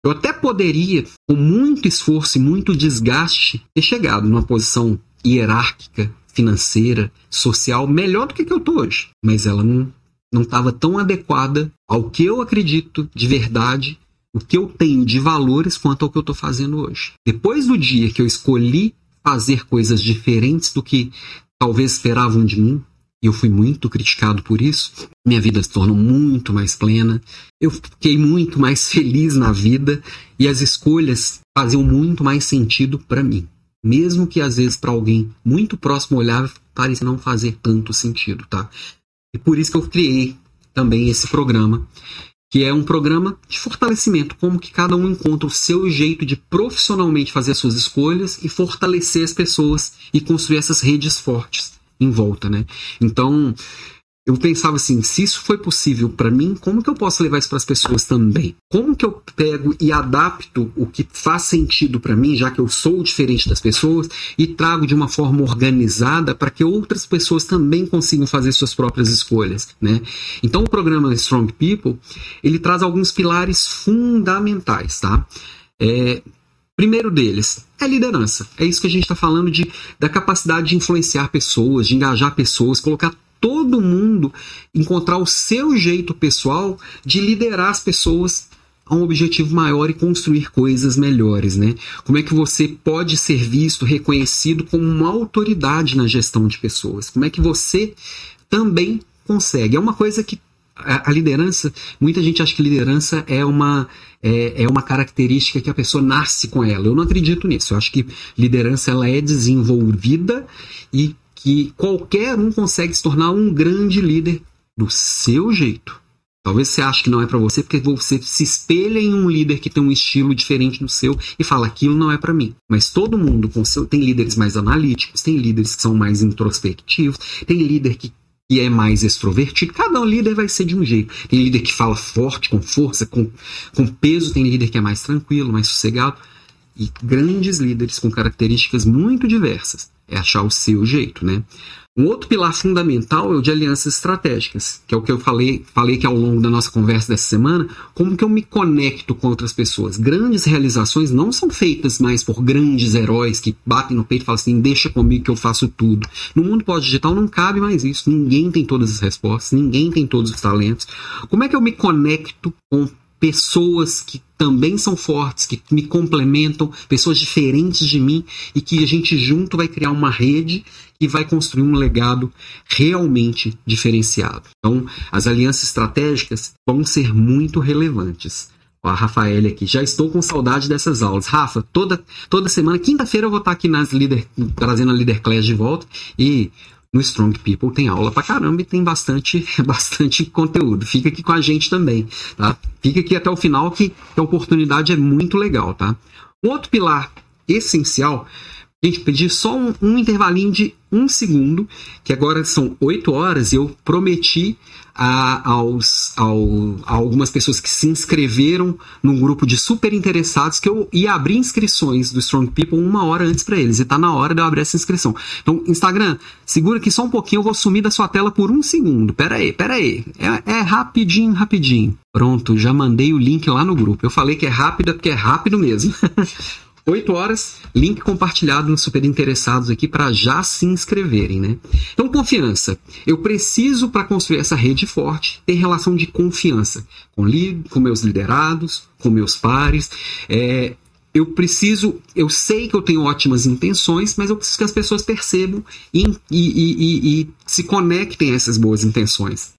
Eu até poderia, com muito esforço e muito desgaste, ter chegado numa posição hierárquica, financeira, social, melhor do que, que eu estou hoje. Mas ela não não estava tão adequada ao que eu acredito de verdade, o que eu tenho de valores quanto ao que eu estou fazendo hoje. Depois do dia que eu escolhi fazer coisas diferentes do que talvez esperavam de mim, e eu fui muito criticado por isso. Minha vida se tornou muito mais plena. Eu fiquei muito mais feliz na vida e as escolhas faziam muito mais sentido para mim. Mesmo que às vezes para alguém muito próximo olhar pareça não fazer tanto sentido, tá? E por isso que eu criei também esse programa, que é um programa de fortalecimento, como que cada um encontra o seu jeito de profissionalmente fazer as suas escolhas e fortalecer as pessoas e construir essas redes fortes em volta, né? Então, eu pensava assim, se isso foi possível para mim, como que eu posso levar isso para as pessoas também? Como que eu pego e adapto o que faz sentido para mim, já que eu sou diferente das pessoas, e trago de uma forma organizada para que outras pessoas também consigam fazer suas próprias escolhas, né? Então, o programa Strong People, ele traz alguns pilares fundamentais, tá? É, Primeiro deles é liderança. É isso que a gente está falando de, da capacidade de influenciar pessoas, de engajar pessoas, colocar todo mundo, encontrar o seu jeito pessoal de liderar as pessoas a um objetivo maior e construir coisas melhores, né? Como é que você pode ser visto, reconhecido como uma autoridade na gestão de pessoas? Como é que você também consegue? É uma coisa que a, a liderança, muita gente acha que liderança é uma, é, é uma característica que a pessoa nasce com ela. Eu não acredito nisso. Eu acho que liderança ela é desenvolvida e que qualquer um consegue se tornar um grande líder do seu jeito. Talvez você ache que não é para você porque você se espelha em um líder que tem um estilo diferente do seu e fala aquilo não é para mim. Mas todo mundo seu, tem líderes mais analíticos, tem líderes que são mais introspectivos, tem líder que que é mais extrovertido, cada um líder vai ser de um jeito. Tem líder que fala forte, com força, com, com peso, tem líder que é mais tranquilo, mais sossegado. E grandes líderes com características muito diversas. É achar o seu jeito, né? Um outro pilar fundamental é o de alianças estratégicas, que é o que eu falei, falei que ao longo da nossa conversa dessa semana, como que eu me conecto com outras pessoas. Grandes realizações não são feitas mais por grandes heróis que batem no peito e falam assim, deixa comigo que eu faço tudo. No mundo pós-digital não cabe mais isso, ninguém tem todas as respostas, ninguém tem todos os talentos. Como é que eu me conecto com pessoas que também são fortes, que me complementam, pessoas diferentes de mim e que a gente junto vai criar uma rede e vai construir um legado realmente diferenciado. Então, as alianças estratégicas vão ser muito relevantes. Ó, a Rafael aqui, já estou com saudade dessas aulas. Rafa, toda, toda semana, quinta-feira eu vou estar aqui nas líder, trazendo a Leader Class de volta e no Strong People tem aula pra caramba e tem bastante, bastante conteúdo. Fica aqui com a gente também, tá? Fica aqui até o final que a oportunidade é muito legal, tá? Um outro pilar essencial, a gente pedir só um, um intervalinho de um segundo, que agora são oito horas e eu prometi a, aos, ao, a algumas pessoas que se inscreveram num grupo de super interessados que eu ia abrir inscrições do Strong People uma hora antes para eles. E tá na hora de eu abrir essa inscrição. Então, Instagram, segura aqui só um pouquinho, eu vou sumir da sua tela por um segundo. Pera aí, pera aí. É, é rapidinho, rapidinho. Pronto, já mandei o link lá no grupo. Eu falei que é rápido porque é rápido mesmo. 8 horas, link compartilhado nos super interessados aqui para já se inscreverem, né? Então, confiança. Eu preciso, para construir essa rede forte, ter relação de confiança com, com meus liderados, com meus pares. É, eu preciso, eu sei que eu tenho ótimas intenções, mas eu preciso que as pessoas percebam e, e, e, e se conectem a essas boas intenções.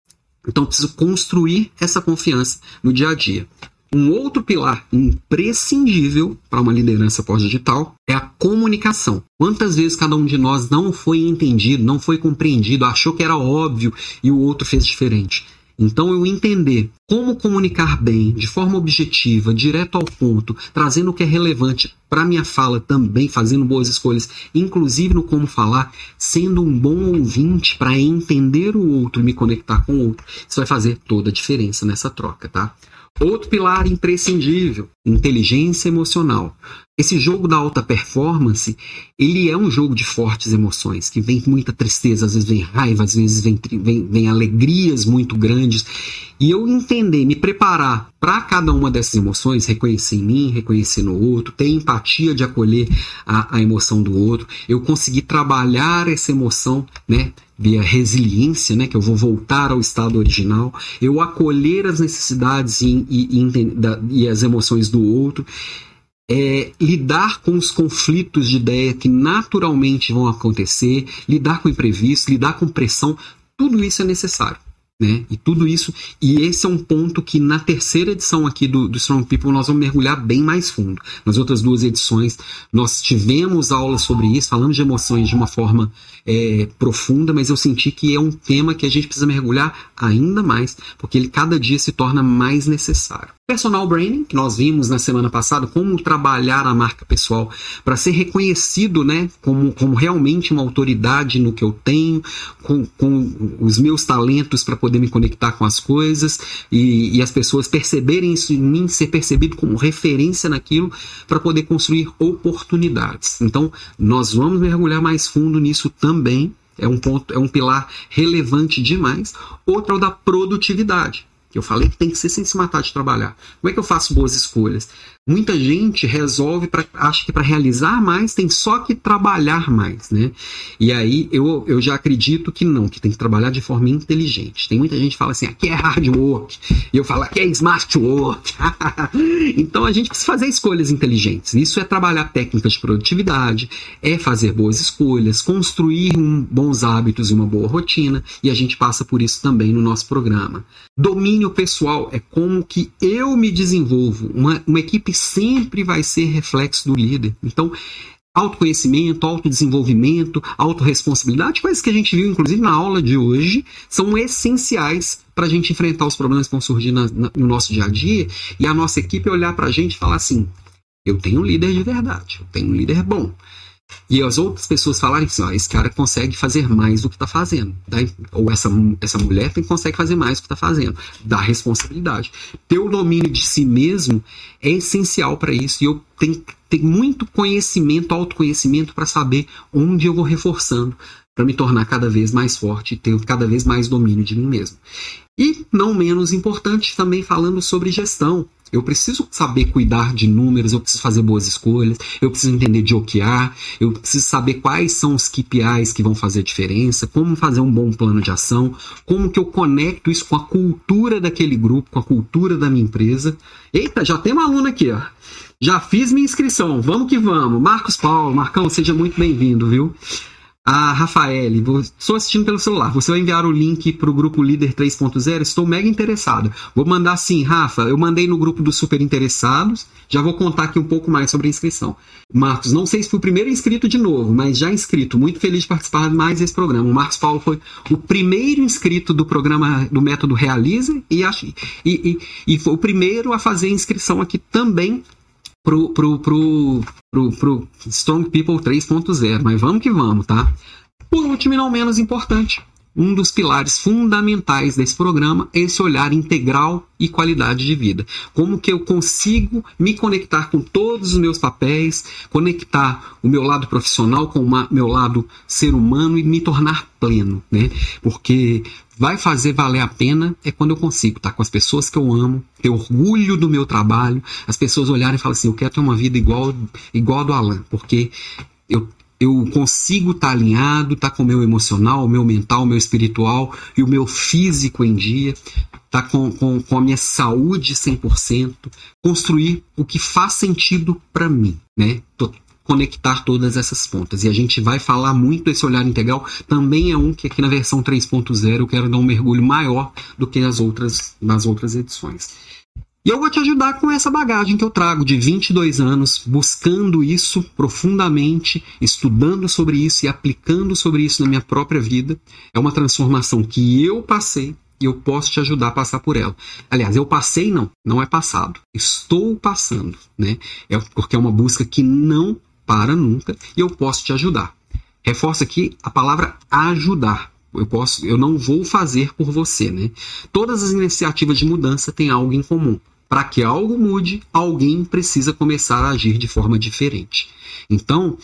Então, preciso construir essa confiança no dia a dia. Um outro pilar imprescindível para uma liderança pós-digital é a comunicação. Quantas vezes cada um de nós não foi entendido, não foi compreendido, achou que era óbvio e o outro fez diferente? Então, eu entender como comunicar bem, de forma objetiva, direto ao ponto, trazendo o que é relevante para minha fala também, fazendo boas escolhas, inclusive no como falar, sendo um bom ouvinte para entender o outro e me conectar com o outro, isso vai fazer toda a diferença nessa troca, tá? Outro pilar imprescindível, inteligência emocional. Esse jogo da alta performance, ele é um jogo de fortes emoções, que vem muita tristeza, às vezes vem raiva, às vezes vem, vem, vem alegrias muito grandes. E eu entender, me preparar para cada uma dessas emoções, reconhecer em mim, reconhecer no outro, ter empatia de acolher a, a emoção do outro, eu conseguir trabalhar essa emoção, né? via resiliência, né, que eu vou voltar ao estado original, eu acolher as necessidades e, e, e, e as emoções do outro, é, lidar com os conflitos de ideia que naturalmente vão acontecer, lidar com imprevisto, lidar com pressão, tudo isso é necessário. Né? E tudo isso, e esse é um ponto que na terceira edição aqui do, do Strong People nós vamos mergulhar bem mais fundo. Nas outras duas edições nós tivemos aulas sobre isso, falamos de emoções de uma forma é, profunda, mas eu senti que é um tema que a gente precisa mergulhar ainda mais, porque ele cada dia se torna mais necessário. Personal branding, que nós vimos na semana passada, como trabalhar a marca pessoal para ser reconhecido né, como, como realmente uma autoridade no que eu tenho, com, com os meus talentos para poder me conectar com as coisas e, e, as pessoas perceberem isso em mim, ser percebido como referência naquilo para poder construir oportunidades. Então, nós vamos mergulhar mais fundo nisso também. É um ponto, é um pilar relevante demais. Outro é o da produtividade eu falei que tem que ser sem se matar de trabalhar. Como é que eu faço boas escolhas? Muita gente resolve, pra, acha que para realizar mais tem só que trabalhar mais, né? E aí eu, eu já acredito que não, que tem que trabalhar de forma inteligente. Tem muita gente que fala assim, aqui é hard work, e eu falo, aqui é smart work. então a gente precisa fazer escolhas inteligentes. Isso é trabalhar técnicas de produtividade, é fazer boas escolhas, construir um, bons hábitos e uma boa rotina, e a gente passa por isso também no nosso programa. Domínio pessoal é como que eu me desenvolvo. Uma, uma equipe sempre vai ser reflexo do líder. Então, autoconhecimento, autodesenvolvimento, autorresponsabilidade, coisas que a gente viu, inclusive, na aula de hoje, são essenciais para a gente enfrentar os problemas que vão surgir na, na, no nosso dia a dia e a nossa equipe olhar para a gente e falar assim: eu tenho um líder de verdade, eu tenho um líder bom. E as outras pessoas falarem assim: ó, esse cara consegue fazer mais do que está fazendo. Tá? Ou essa, essa mulher tem, consegue fazer mais do que está fazendo. Dá responsabilidade. Ter o domínio de si mesmo é essencial para isso. E eu tenho, tenho muito conhecimento, autoconhecimento para saber onde eu vou reforçando para me tornar cada vez mais forte e ter cada vez mais domínio de mim mesmo. E, não menos importante, também falando sobre gestão. Eu preciso saber cuidar de números, eu preciso fazer boas escolhas, eu preciso entender de oquear, eu preciso saber quais são os KPIs que vão fazer diferença, como fazer um bom plano de ação, como que eu conecto isso com a cultura daquele grupo, com a cultura da minha empresa. Eita, já tem uma aluna aqui, ó. Já fiz minha inscrição, vamos que vamos. Marcos Paulo, Marcão, seja muito bem-vindo, viu? A Rafael, estou assistindo pelo celular. Você vai enviar o link para o grupo Líder 3.0? Estou mega interessado. Vou mandar sim, Rafa. Eu mandei no grupo dos super interessados. Já vou contar aqui um pouco mais sobre a inscrição. Marcos, não sei se fui o primeiro inscrito de novo, mas já inscrito. Muito feliz de participar mais desse programa. O Marcos Paulo foi o primeiro inscrito do programa do método Realize e, e, e, e foi o primeiro a fazer inscrição aqui também pro, pro, pro, pro, pro Strong People 3.0. Mas vamos que vamos, tá? Por último e não menos importante, um dos pilares fundamentais desse programa é esse olhar integral e qualidade de vida. Como que eu consigo me conectar com todos os meus papéis, conectar o meu lado profissional com o meu lado ser humano e me tornar pleno, né? Porque vai fazer valer a pena é quando eu consigo estar com as pessoas que eu amo, ter orgulho do meu trabalho, as pessoas olharem e falarem assim, eu quero ter uma vida igual igual a do Alan, porque eu eu consigo estar tá alinhado, estar tá com o meu emocional, o meu mental, o meu espiritual e o meu físico em dia, estar tá com, com, com a minha saúde 100%, construir o que faz sentido para mim, né? Conectar todas essas pontas. E a gente vai falar muito desse olhar integral, também é um que aqui na versão 3.0 eu quero dar um mergulho maior do que as outras, nas outras edições. E eu vou te ajudar com essa bagagem que eu trago de 22 anos, buscando isso profundamente, estudando sobre isso e aplicando sobre isso na minha própria vida. É uma transformação que eu passei e eu posso te ajudar a passar por ela. Aliás, eu passei não, não é passado. Estou passando, né? É porque é uma busca que não para nunca e eu posso te ajudar. Reforça aqui a palavra ajudar. Eu posso, eu não vou fazer por você, né? Todas as iniciativas de mudança têm algo em comum. Para que algo mude, alguém precisa começar a agir de forma diferente. Então,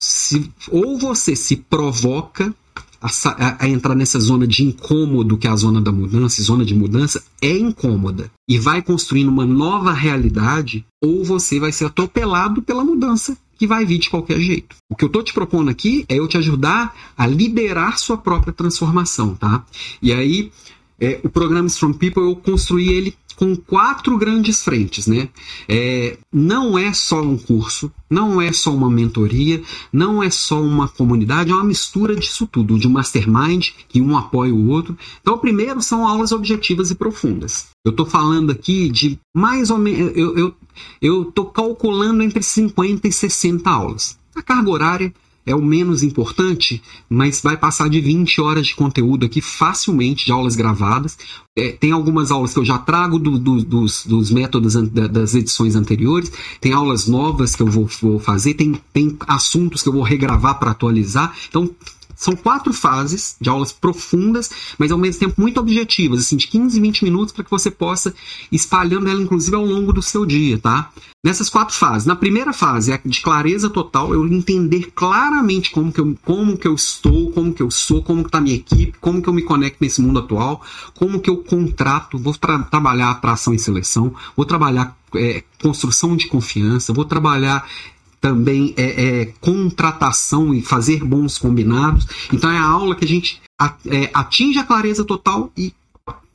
se, ou você se provoca a, a, entrar nessa zona de incômodo que é a zona da mudança, zona de mudança é incômoda e vai construindo uma nova realidade, ou você vai ser atropelado pela mudança que vai vir de qualquer jeito. O que eu estou te propondo aqui é eu te ajudar a liderar sua própria transformação, tá? E aí, é, o programa Strong People eu construí ele com quatro grandes frentes, né? É, não é só um curso, não é só uma mentoria, não é só uma comunidade, é uma mistura disso tudo, de um mastermind que um apoia o outro. Então, primeiro são aulas objetivas e profundas. Eu estou falando aqui de mais ou menos, eu estou calculando entre 50 e 60 aulas. A carga horária é o menos importante, mas vai passar de 20 horas de conteúdo aqui facilmente, de aulas gravadas. É, tem algumas aulas que eu já trago do, do, dos, dos, métodos an das edições anteriores, tem aulas novas que eu vou, vou fazer, tem, tem assuntos que eu vou regravar para atualizar. Então, são quatro fases de aulas profundas, mas ao mesmo tempo muito objetivas, assim, de 15, 20 minutos para que você possa espalhando ela, inclusive, ao longo do seu dia, tá? Nessas quatro fases. Na primeira fase, é de clareza total, eu entender claramente como que eu, como que eu estou, como que eu sou, como que está a minha equipe, como que eu me conecto nesse mundo atual, como que eu contrato, vou tra trabalhar atração e seleção, vou trabalhar é, construção de confiança, vou trabalhar também é, é, contratação e fazer bons combinados. Então é a aula que a gente é, atinge a clareza total e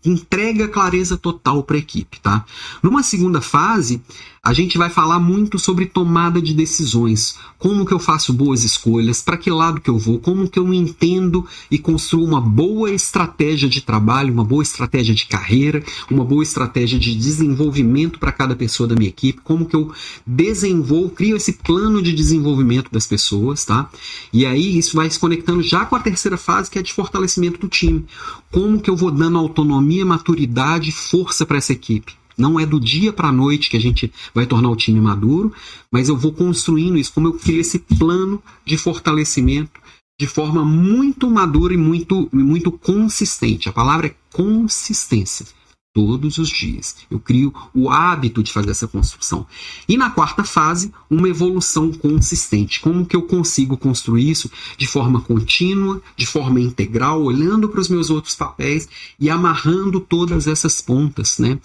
entrega clareza total para a equipe, tá? Numa segunda fase, a gente vai falar muito sobre tomada de decisões, como que eu faço boas escolhas, para que lado que eu vou, como que eu entendo e construo uma boa estratégia de trabalho, uma boa estratégia de carreira, uma boa estratégia de desenvolvimento para cada pessoa da minha equipe, como que eu desenvolvo, crio esse plano de desenvolvimento das pessoas, tá? E aí isso vai se conectando já com a terceira fase, que é de fortalecimento do time. Como que eu vou dando autonomia, maturidade, força para essa equipe? Não é do dia para a noite que a gente vai tornar o time maduro, mas eu vou construindo isso, como eu crio esse plano de fortalecimento de forma muito madura e muito, muito consistente. A palavra é consistência todos os dias. Eu crio o hábito de fazer essa construção. E na quarta fase, uma evolução consistente. Como que eu consigo construir isso de forma contínua, de forma integral, olhando para os meus outros papéis e amarrando todas essas pontas, né?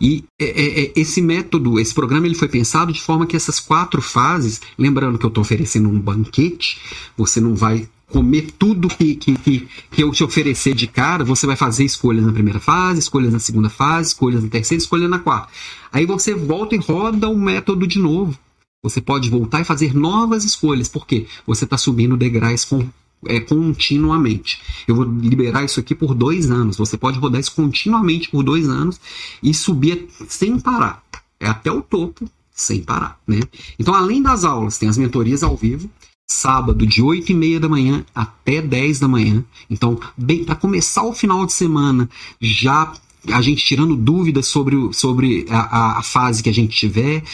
E é, é, é esse método, esse programa, ele foi pensado de forma que essas quatro fases, lembrando que eu estou oferecendo um banquete, você não vai comer tudo que, que, que, que, eu te oferecer de cara, você vai fazer escolhas na primeira fase, escolhas na segunda fase, escolhas na terceira, escolhas na quarta. Aí você volta e roda o método de novo. Você pode voltar e fazer novas escolhas, porque você está subindo degraus com, é, continuamente. Eu vou liberar isso aqui por dois anos. Você pode rodar isso continuamente por dois anos e subir sem parar. É até o topo sem parar, né? Então, além das aulas, tem as mentorias ao vivo, sábado de 8 e meia da manhã até 10 da manhã. Então, bem, para começar o final de semana, já a gente tirando dúvidas sobre, sobre a, a fase que a gente tiver,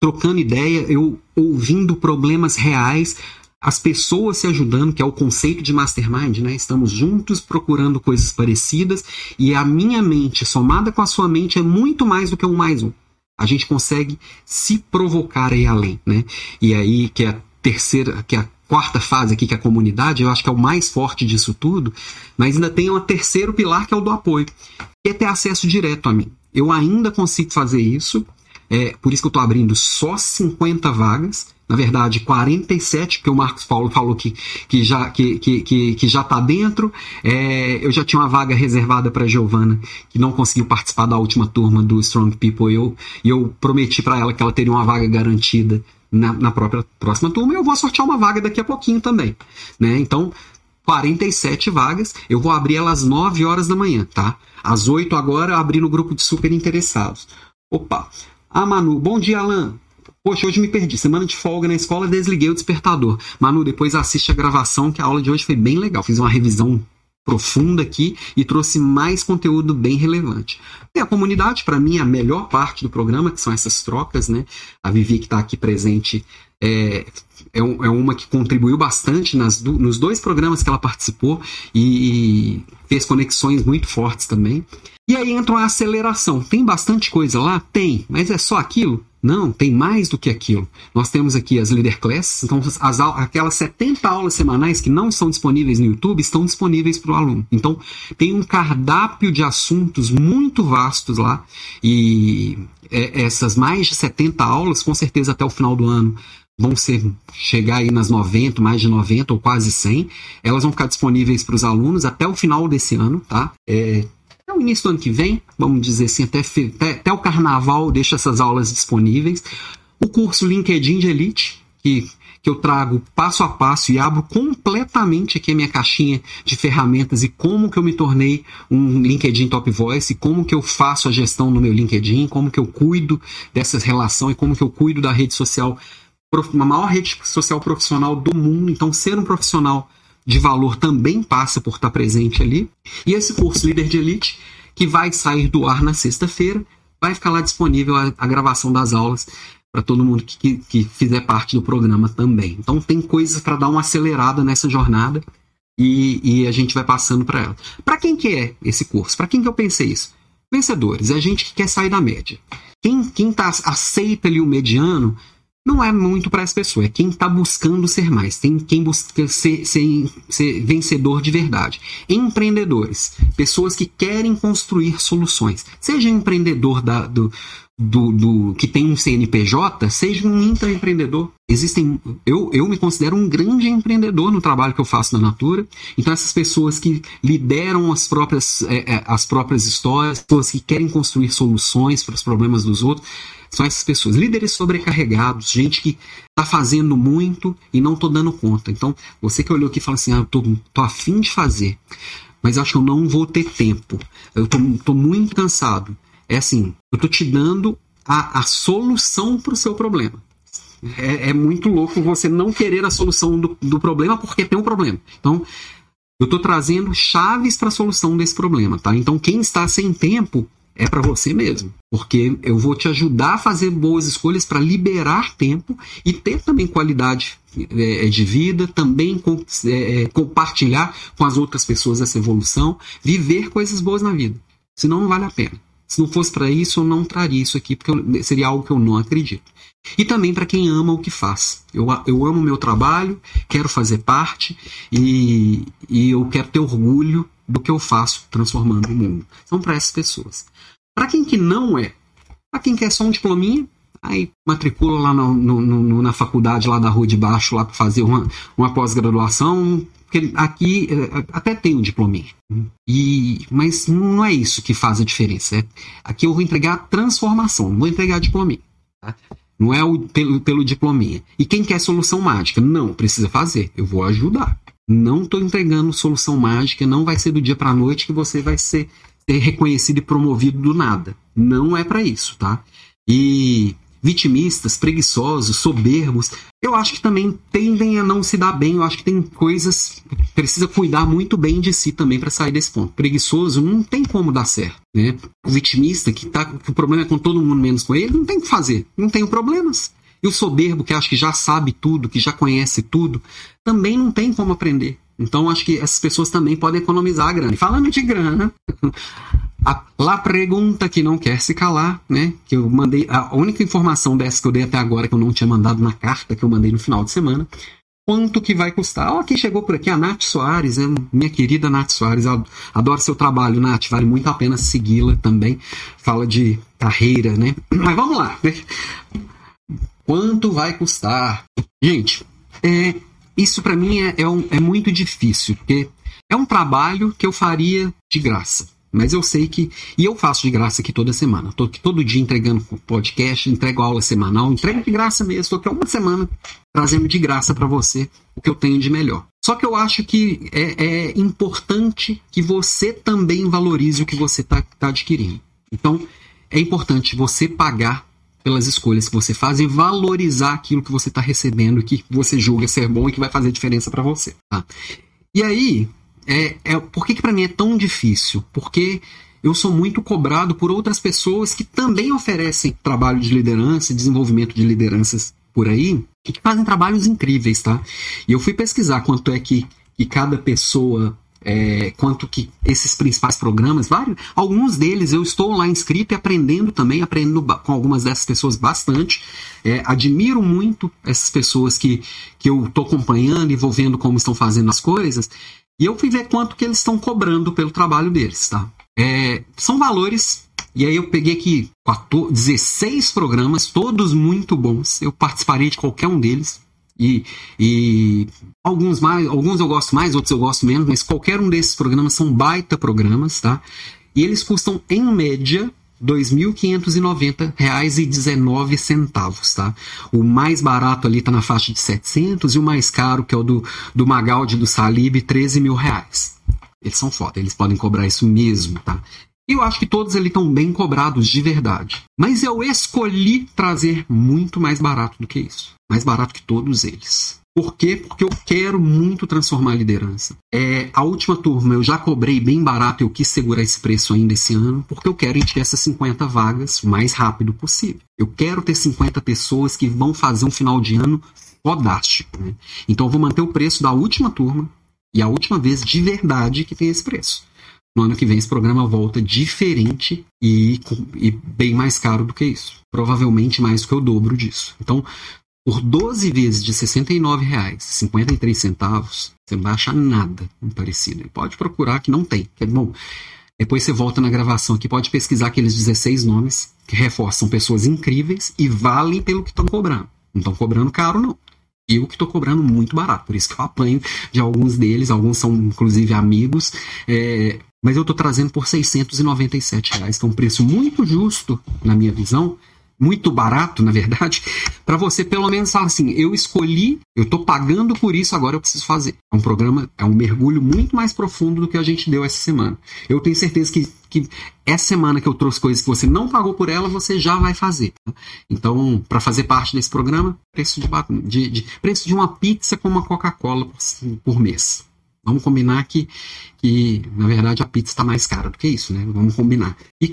trocando ideia, eu ouvindo problemas reais, as pessoas se ajudando, que é o conceito de mastermind, né? Estamos juntos procurando coisas parecidas e a minha mente somada com a sua mente é muito mais do que um mais um. A gente consegue se provocar aí além, né? E aí que é terceira, que é a quarta fase aqui, que é a comunidade, eu acho que é o mais forte disso tudo, mas ainda tem um terceiro pilar que é o do apoio, que é ter acesso direto a mim. Eu ainda consigo fazer isso, é, por isso que eu estou abrindo só 50 vagas, na verdade 47, porque o Marcos Paulo falou que, que já que, que, que, já está dentro. É, eu já tinha uma vaga reservada para Giovana, que não conseguiu participar da última turma do Strong People, e eu, e eu prometi para ela que ela teria uma vaga garantida na, na própria próxima turma. Eu vou sortear uma vaga daqui a pouquinho também. Né? Então, 47 vagas. Eu vou abrir elas às 9 horas da manhã, tá? Às 8 agora, abri no grupo de super interessados. Opa! Ah, Manu, bom dia, Alan. Poxa, hoje me perdi. Semana de folga na escola, desliguei o despertador. Manu, depois assiste a gravação, que a aula de hoje foi bem legal. Fiz uma revisão profunda aqui e trouxe mais conteúdo bem relevante. E a comunidade, para mim, é a melhor parte do programa, que são essas trocas, né? A Vivi, que está aqui presente, é, é, é, uma que contribuiu bastante nas, nos dois programas que ela participou e fez conexões muito fortes também. E aí entra a aceleração. Tem bastante coisa lá? Tem, mas é só aquilo? Não, tem mais do que aquilo. Nós temos aqui as Leader Classes, então as, aquelas 70 aulas semanais que não são disponíveis no YouTube estão disponíveis para o aluno. Então tem um cardápio de assuntos muito vastos lá e é, essas mais de 70 aulas, com certeza até o final do ano, vão ser chegar aí nas 90, mais de 90 ou quase 100. Elas vão ficar disponíveis para os alunos até o final desse ano, tá? É, até o início do ano que vem, vamos dizer assim, até, até, até o carnaval, deixa essas aulas disponíveis. O curso LinkedIn de Elite, que, que eu trago passo a passo e abro completamente aqui a minha caixinha de ferramentas e como que eu me tornei um LinkedIn Top Voice, e como que eu faço a gestão no meu LinkedIn, como que eu cuido dessas relações e como que eu cuido da rede social, uma maior rede social profissional do mundo. Então, ser um profissional de valor também passa por estar presente ali. E esse curso Líder de Elite, que vai sair do ar na sexta-feira, vai ficar lá disponível a, a gravação das aulas para todo mundo que, que, que, fizer parte do programa também. Então tem coisas para dar uma acelerada nessa jornada e, e a gente vai passando para ela. Para quem que é esse curso? Para quem que eu pensei isso? Vencedores, é gente que quer sair da média. Quem, quem tá, aceita ali o mediano não é muito para essa pessoa, é quem está buscando ser mais, tem quem busca ser, ser, ser, vencedor de verdade. Empreendedores, pessoas que querem construir soluções. Seja empreendedor da, do, do, do, que tem um CNPJ seja um intraempreendedor. Existem, eu, eu me considero um grande empreendedor no trabalho que eu faço na Natura. Então essas pessoas que lideram as próprias, é, é, as próprias histórias, pessoas que querem construir soluções para os problemas dos outros, são essas pessoas. Líderes sobrecarregados, gente que está fazendo muito e não estou dando conta. Então você que olhou aqui e fala assim, ah, eu tô, tô afim de fazer, mas acho que eu não vou ter tempo. Eu tô muito cansado é assim, eu estou te dando a, a solução para o seu problema. É, é, muito louco você não querer a solução do, do problema porque tem um problema. Então, eu estou trazendo chaves para a solução desse problema, tá? Então, quem está sem tempo é para você mesmo, porque eu vou te ajudar a fazer boas escolhas para liberar tempo e ter também qualidade é, de vida, também com, é, é, compartilhar com as outras pessoas essa evolução, viver coisas boas na vida. Senão não vale a pena. Se não fosse para isso, eu não traria isso aqui, porque eu, seria algo que eu não acredito. E também para quem ama o que faz. Eu, eu amo o meu trabalho, quero fazer parte e, e eu quero ter orgulho do que eu faço transformando o mundo. São para essas pessoas. Para quem que não é, para quem quer só um diplominha, aí matricula lá no, no, no, na faculdade lá da rua de baixo lá para fazer uma, uma pós-graduação, porque aqui é, até tem um diplominha. E, mas não é isso que faz a diferença. É, aqui eu vou entregar transformação, não vou entregar diplominha. Tá? Não é o, pelo, pelo diplominha. E quem quer solução mágica? Não, precisa fazer. Eu vou ajudar. Não estou entregando solução mágica, não vai ser do dia para a noite que você vai ser, ser reconhecido e promovido do nada. Não é para isso, tá? E vitimistas, preguiçosos, soberbos, eu acho que também tendem a não se dar bem. Eu acho que tem coisas precisa cuidar muito bem de si também para sair desse ponto. Preguiçoso não tem como dar certo, né? O vitimista que tá que o problema é com todo mundo menos com ele, não tem o que fazer, não tem problemas. E o soberbo que acha que já sabe tudo, que já conhece tudo, também não tem como aprender. Então acho que essas pessoas também podem economizar grana. E falando de grana, a lá pergunta que não quer se calar, né? Que eu mandei. A única informação dessa que eu dei até agora que eu não tinha mandado na carta que eu mandei no final de semana. Quanto que vai custar? Ó, quem chegou por aqui, a Nath Soares, né? minha querida Nath Soares. Adoro seu trabalho, Nath. Vale muito a pena segui-la também. Fala de carreira, né? Mas vamos lá. Né? Quanto vai custar? Gente, é, isso para mim é, é, um, é muito difícil, porque é um trabalho que eu faria de graça. Mas eu sei que. E eu faço de graça aqui toda semana. Estou aqui todo dia entregando podcast, entrego aula semanal, entrego de graça mesmo. Estou aqui uma semana trazendo de graça para você o que eu tenho de melhor. Só que eu acho que é, é importante que você também valorize o que você está tá adquirindo. Então, é importante você pagar pelas escolhas que você faz e valorizar aquilo que você está recebendo, que você julga ser bom e que vai fazer diferença para você. Tá? E aí, é, é, por que, que para mim é tão difícil? Porque eu sou muito cobrado por outras pessoas que também oferecem trabalho de liderança, desenvolvimento de lideranças por aí, e que fazem trabalhos incríveis, tá? E eu fui pesquisar quanto é que, que cada pessoa é, quanto que esses principais programas, vários, alguns deles eu estou lá inscrito e aprendendo também, aprendendo com algumas dessas pessoas bastante. É, admiro muito essas pessoas que, que eu estou acompanhando e vou vendo como estão fazendo as coisas. E eu fui ver quanto que eles estão cobrando pelo trabalho deles, tá? É, são valores. E aí eu peguei aqui 14, 16 programas, todos muito bons. Eu participarei de qualquer um deles. E, e alguns mais, alguns eu gosto mais, outros eu gosto menos, mas qualquer um desses programas são baita programas, tá? E eles custam em média R$ 2.590,19, tá? O mais barato ali tá na faixa de 700 e o mais caro, que é o do, do Magaldi do Salib, 13 mil reais. Eles são foda, eles podem cobrar isso mesmo, tá? E eu acho que todos ali estão bem cobrados de verdade. Mas eu escolhi trazer muito mais barato do que isso. Mais barato que todos eles. Por quê? Porque eu quero muito transformar a liderança. É, a última turma eu já cobrei bem barato, eu quis segurar esse preço ainda esse ano, porque eu quero encher essas 50 vagas o mais rápido possível. Eu quero ter 50 pessoas que vão fazer um final de ano fodástico. Né? Então eu vou manter o preço da última turma e a última vez de verdade que tem esse preço. No ano que vem esse programa volta diferente e, e bem mais caro do que isso. Provavelmente mais do que o dobro disso. Então, por 12 vezes de R$ 69,53, você não vai achar nada parecido. Pode procurar que não tem. Que é bom. Depois você volta na gravação aqui, pode pesquisar aqueles 16 nomes que reforçam pessoas incríveis e valem pelo que estão cobrando. Não estão cobrando caro, não. Eu que estou cobrando muito barato, por isso que eu apanho de alguns deles, alguns são inclusive amigos, é, mas eu estou trazendo por 697 reais, que é um preço muito justo, na minha visão, muito barato, na verdade, para você pelo menos falar assim: eu escolhi, eu estou pagando por isso, agora eu preciso fazer. É um programa, é um mergulho muito mais profundo do que a gente deu essa semana. Eu tenho certeza que, que essa semana que eu trouxe coisas que você não pagou por ela, você já vai fazer. Tá? Então, para fazer parte desse programa, preço de, de, de, preço de uma pizza com uma Coca-Cola por, por mês. Vamos combinar que, que, na verdade, a pizza está mais cara do que isso, né? Vamos combinar. E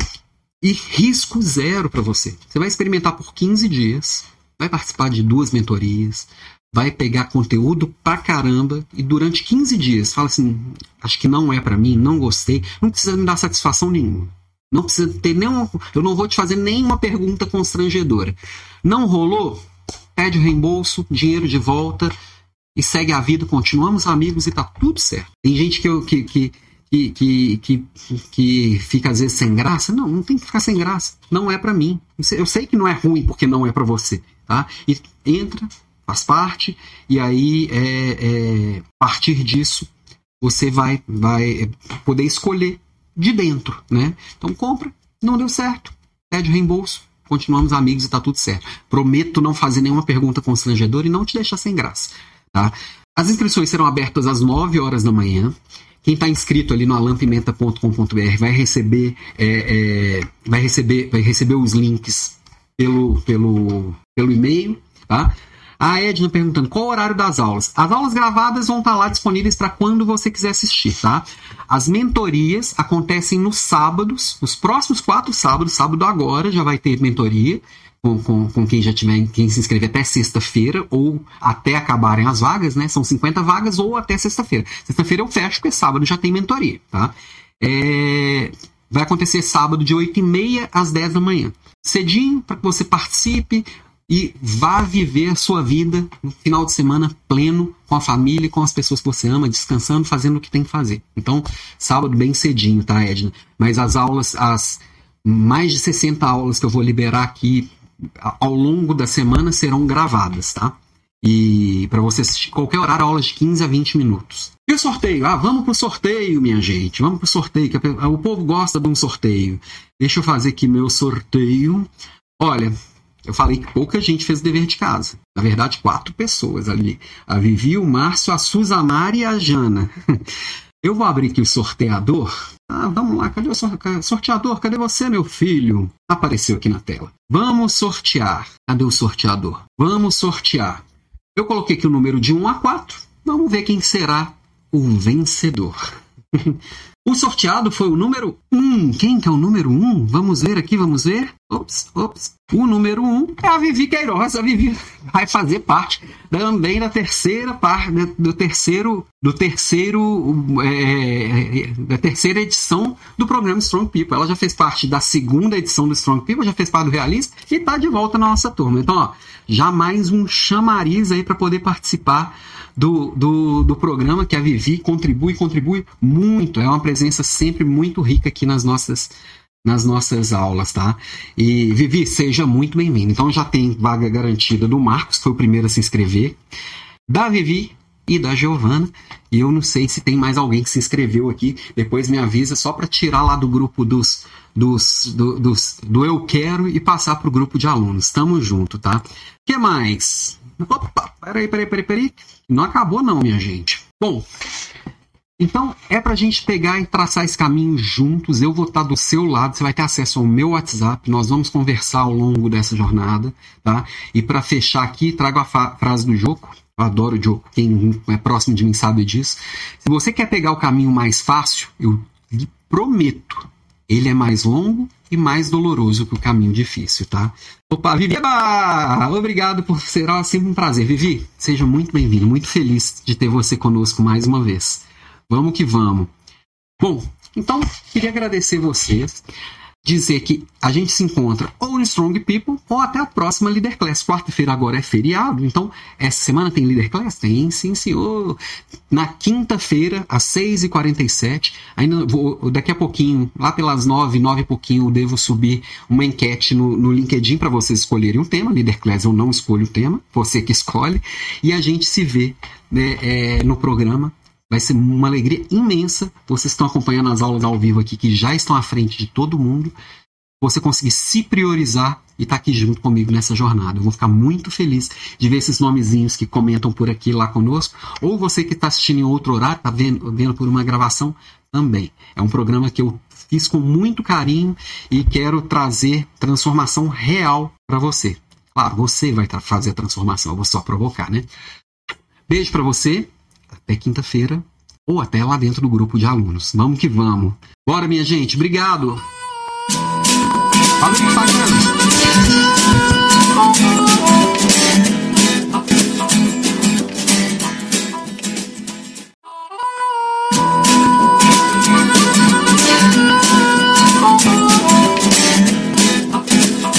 e risco zero para você. Você vai experimentar por 15 dias, vai participar de duas mentorias, vai pegar conteúdo pra caramba e durante 15 dias fala assim: acho que não é para mim, não gostei, não precisa me dar satisfação nenhuma. Não precisa ter nenhum. Eu não vou te fazer nenhuma pergunta constrangedora. Não rolou? Pede o reembolso, dinheiro de volta e segue a vida. Continuamos amigos e tá tudo certo. Tem gente que, eu, que, que, que, que, que, que fica às vezes sem graça. Não, não tem que ficar sem graça. Não é para mim. Eu sei que não é ruim porque não é para você, tá? E entra, faz parte, e aí é, é, a partir disso você vai, vai poder escolher de dentro, né? Então compra, não deu certo, pede reembolso, continuamos amigos e tá tudo certo. Prometo não fazer nenhuma pergunta constrangedora e não te deixar sem graça, tá? As inscrições serão abertas às 9 horas da manhã. Quem está inscrito ali no alampimenta.com.br vai receber, é, é, vai receber, vai receber os links pelo, pelo, pelo e-mail, tá? A Edna perguntando qual o horário das aulas. As aulas gravadas vão estar tá lá disponíveis para quando você quiser assistir, tá? As mentorias acontecem nos sábados, os próximos quatro sábados, sábado agora já vai ter mentoria com, com, com, quem já tiver, quem se inscrever até sexta-feira, ou até acabarem as vagas, né? São 50 vagas, ou até sexta-feira. Sexta-feira eu fecho, porque sábado já tem mentoria, tá? É, vai acontecer sábado de 8 e meia às 10 da manhã. Cedinho, para que você participe e vá viver a sua vida no final de semana pleno, com a família, com as pessoas que você ama, descansando, fazendo o que tem que fazer. Então, sábado bem cedinho, tá, Edna? Mas as aulas, as mais de 60 aulas que eu vou liberar aqui ao longo da semana serão gravadas, tá? E para você assistir qualquer horário, aulas de 15 a 20 minutos. E o sorteio? Ah, vamos pro sorteio, minha gente. Vamos pro sorteio, que o povo gosta de um sorteio. Deixa eu fazer aqui meu sorteio. Olha, eu falei que pouca gente fez o dever de casa. Na verdade, quatro pessoas ali. A Vivi, o Márcio, a Suzamara e a Jana. Eu vou abrir aqui o sorteador. Ah, vamos lá, cadê o sorteador? Cadê você, meu filho? Apareceu aqui na tela. Vamos sortear. Cadê o sorteador? Vamos sortear. Eu coloquei aqui o número de 1 a 4. Vamos ver quem será o vencedor. O sorteado foi o número 1. Quem que é o número 1? Vamos ver aqui, vamos ver. Ops, ops. O número 1 é a Vivi Queiroz. A Vivi vai fazer parte também da terceira parte, do terceiro, do terceiro, é, da terceira edição do programa Strong People. Ela já fez parte da segunda edição do Strong People, já fez parte do Realista e está de volta na nossa turma. Então, ó, já mais um chamariz aí para poder participar do, do, do programa, que a Vivi contribui, contribui muito. É uma presença sempre muito rica aqui nas nossas nas nossas aulas, tá? E Vivi, seja muito bem-vindo. Então já tem vaga garantida do Marcos, que foi o primeiro a se inscrever, da Vivi e da Giovana. E eu não sei se tem mais alguém que se inscreveu aqui. Depois me avisa só para tirar lá do grupo dos, dos, do, dos do Eu Quero e passar para o grupo de alunos. Tamo junto, tá? que mais? Opa, peraí, peraí, peraí, peraí. Não acabou não, minha gente. Bom, então é pra gente pegar e traçar esse caminho juntos. Eu vou estar do seu lado, você vai ter acesso ao meu WhatsApp. Nós vamos conversar ao longo dessa jornada, tá? E para fechar aqui, trago a frase do Joko. Eu adoro o Joko, quem é próximo de mim sabe disso. Se você quer pegar o caminho mais fácil, eu lhe prometo, ele é mais longo e mais doloroso que o caminho difícil, tá? Opa, Vivi! Eba! Obrigado por ser ó, sempre um prazer. Vivi, seja muito bem-vindo, muito feliz de ter você conosco mais uma vez. Vamos que vamos. Bom, então, queria agradecer vocês. Dizer que a gente se encontra ou no Strong People ou até a próxima Leader Class. Quarta-feira agora é feriado, então essa semana tem Leader Class? Tem, sim, senhor. Na quinta-feira, às 6h47, ainda vou, daqui a pouquinho, lá pelas 9, 9 e pouquinho, eu devo subir uma enquete no, no LinkedIn para vocês escolherem um tema. Leader Class eu não escolho o tema, você que escolhe. E a gente se vê né, é, no programa Vai ser uma alegria imensa. Vocês estão acompanhando as aulas ao vivo aqui, que já estão à frente de todo mundo. Você conseguir se priorizar e estar tá aqui junto comigo nessa jornada. Eu vou ficar muito feliz de ver esses nomezinhos que comentam por aqui lá conosco. Ou você que está assistindo em outro horário, está vendo, vendo por uma gravação também. É um programa que eu fiz com muito carinho e quero trazer transformação real para você. Claro, você vai fazer a transformação, eu vou só provocar, né? Beijo para você até quinta-feira ou até lá dentro do grupo de alunos. Vamos que vamos. Bora, minha gente. Obrigado. Valeu, pagando. Tá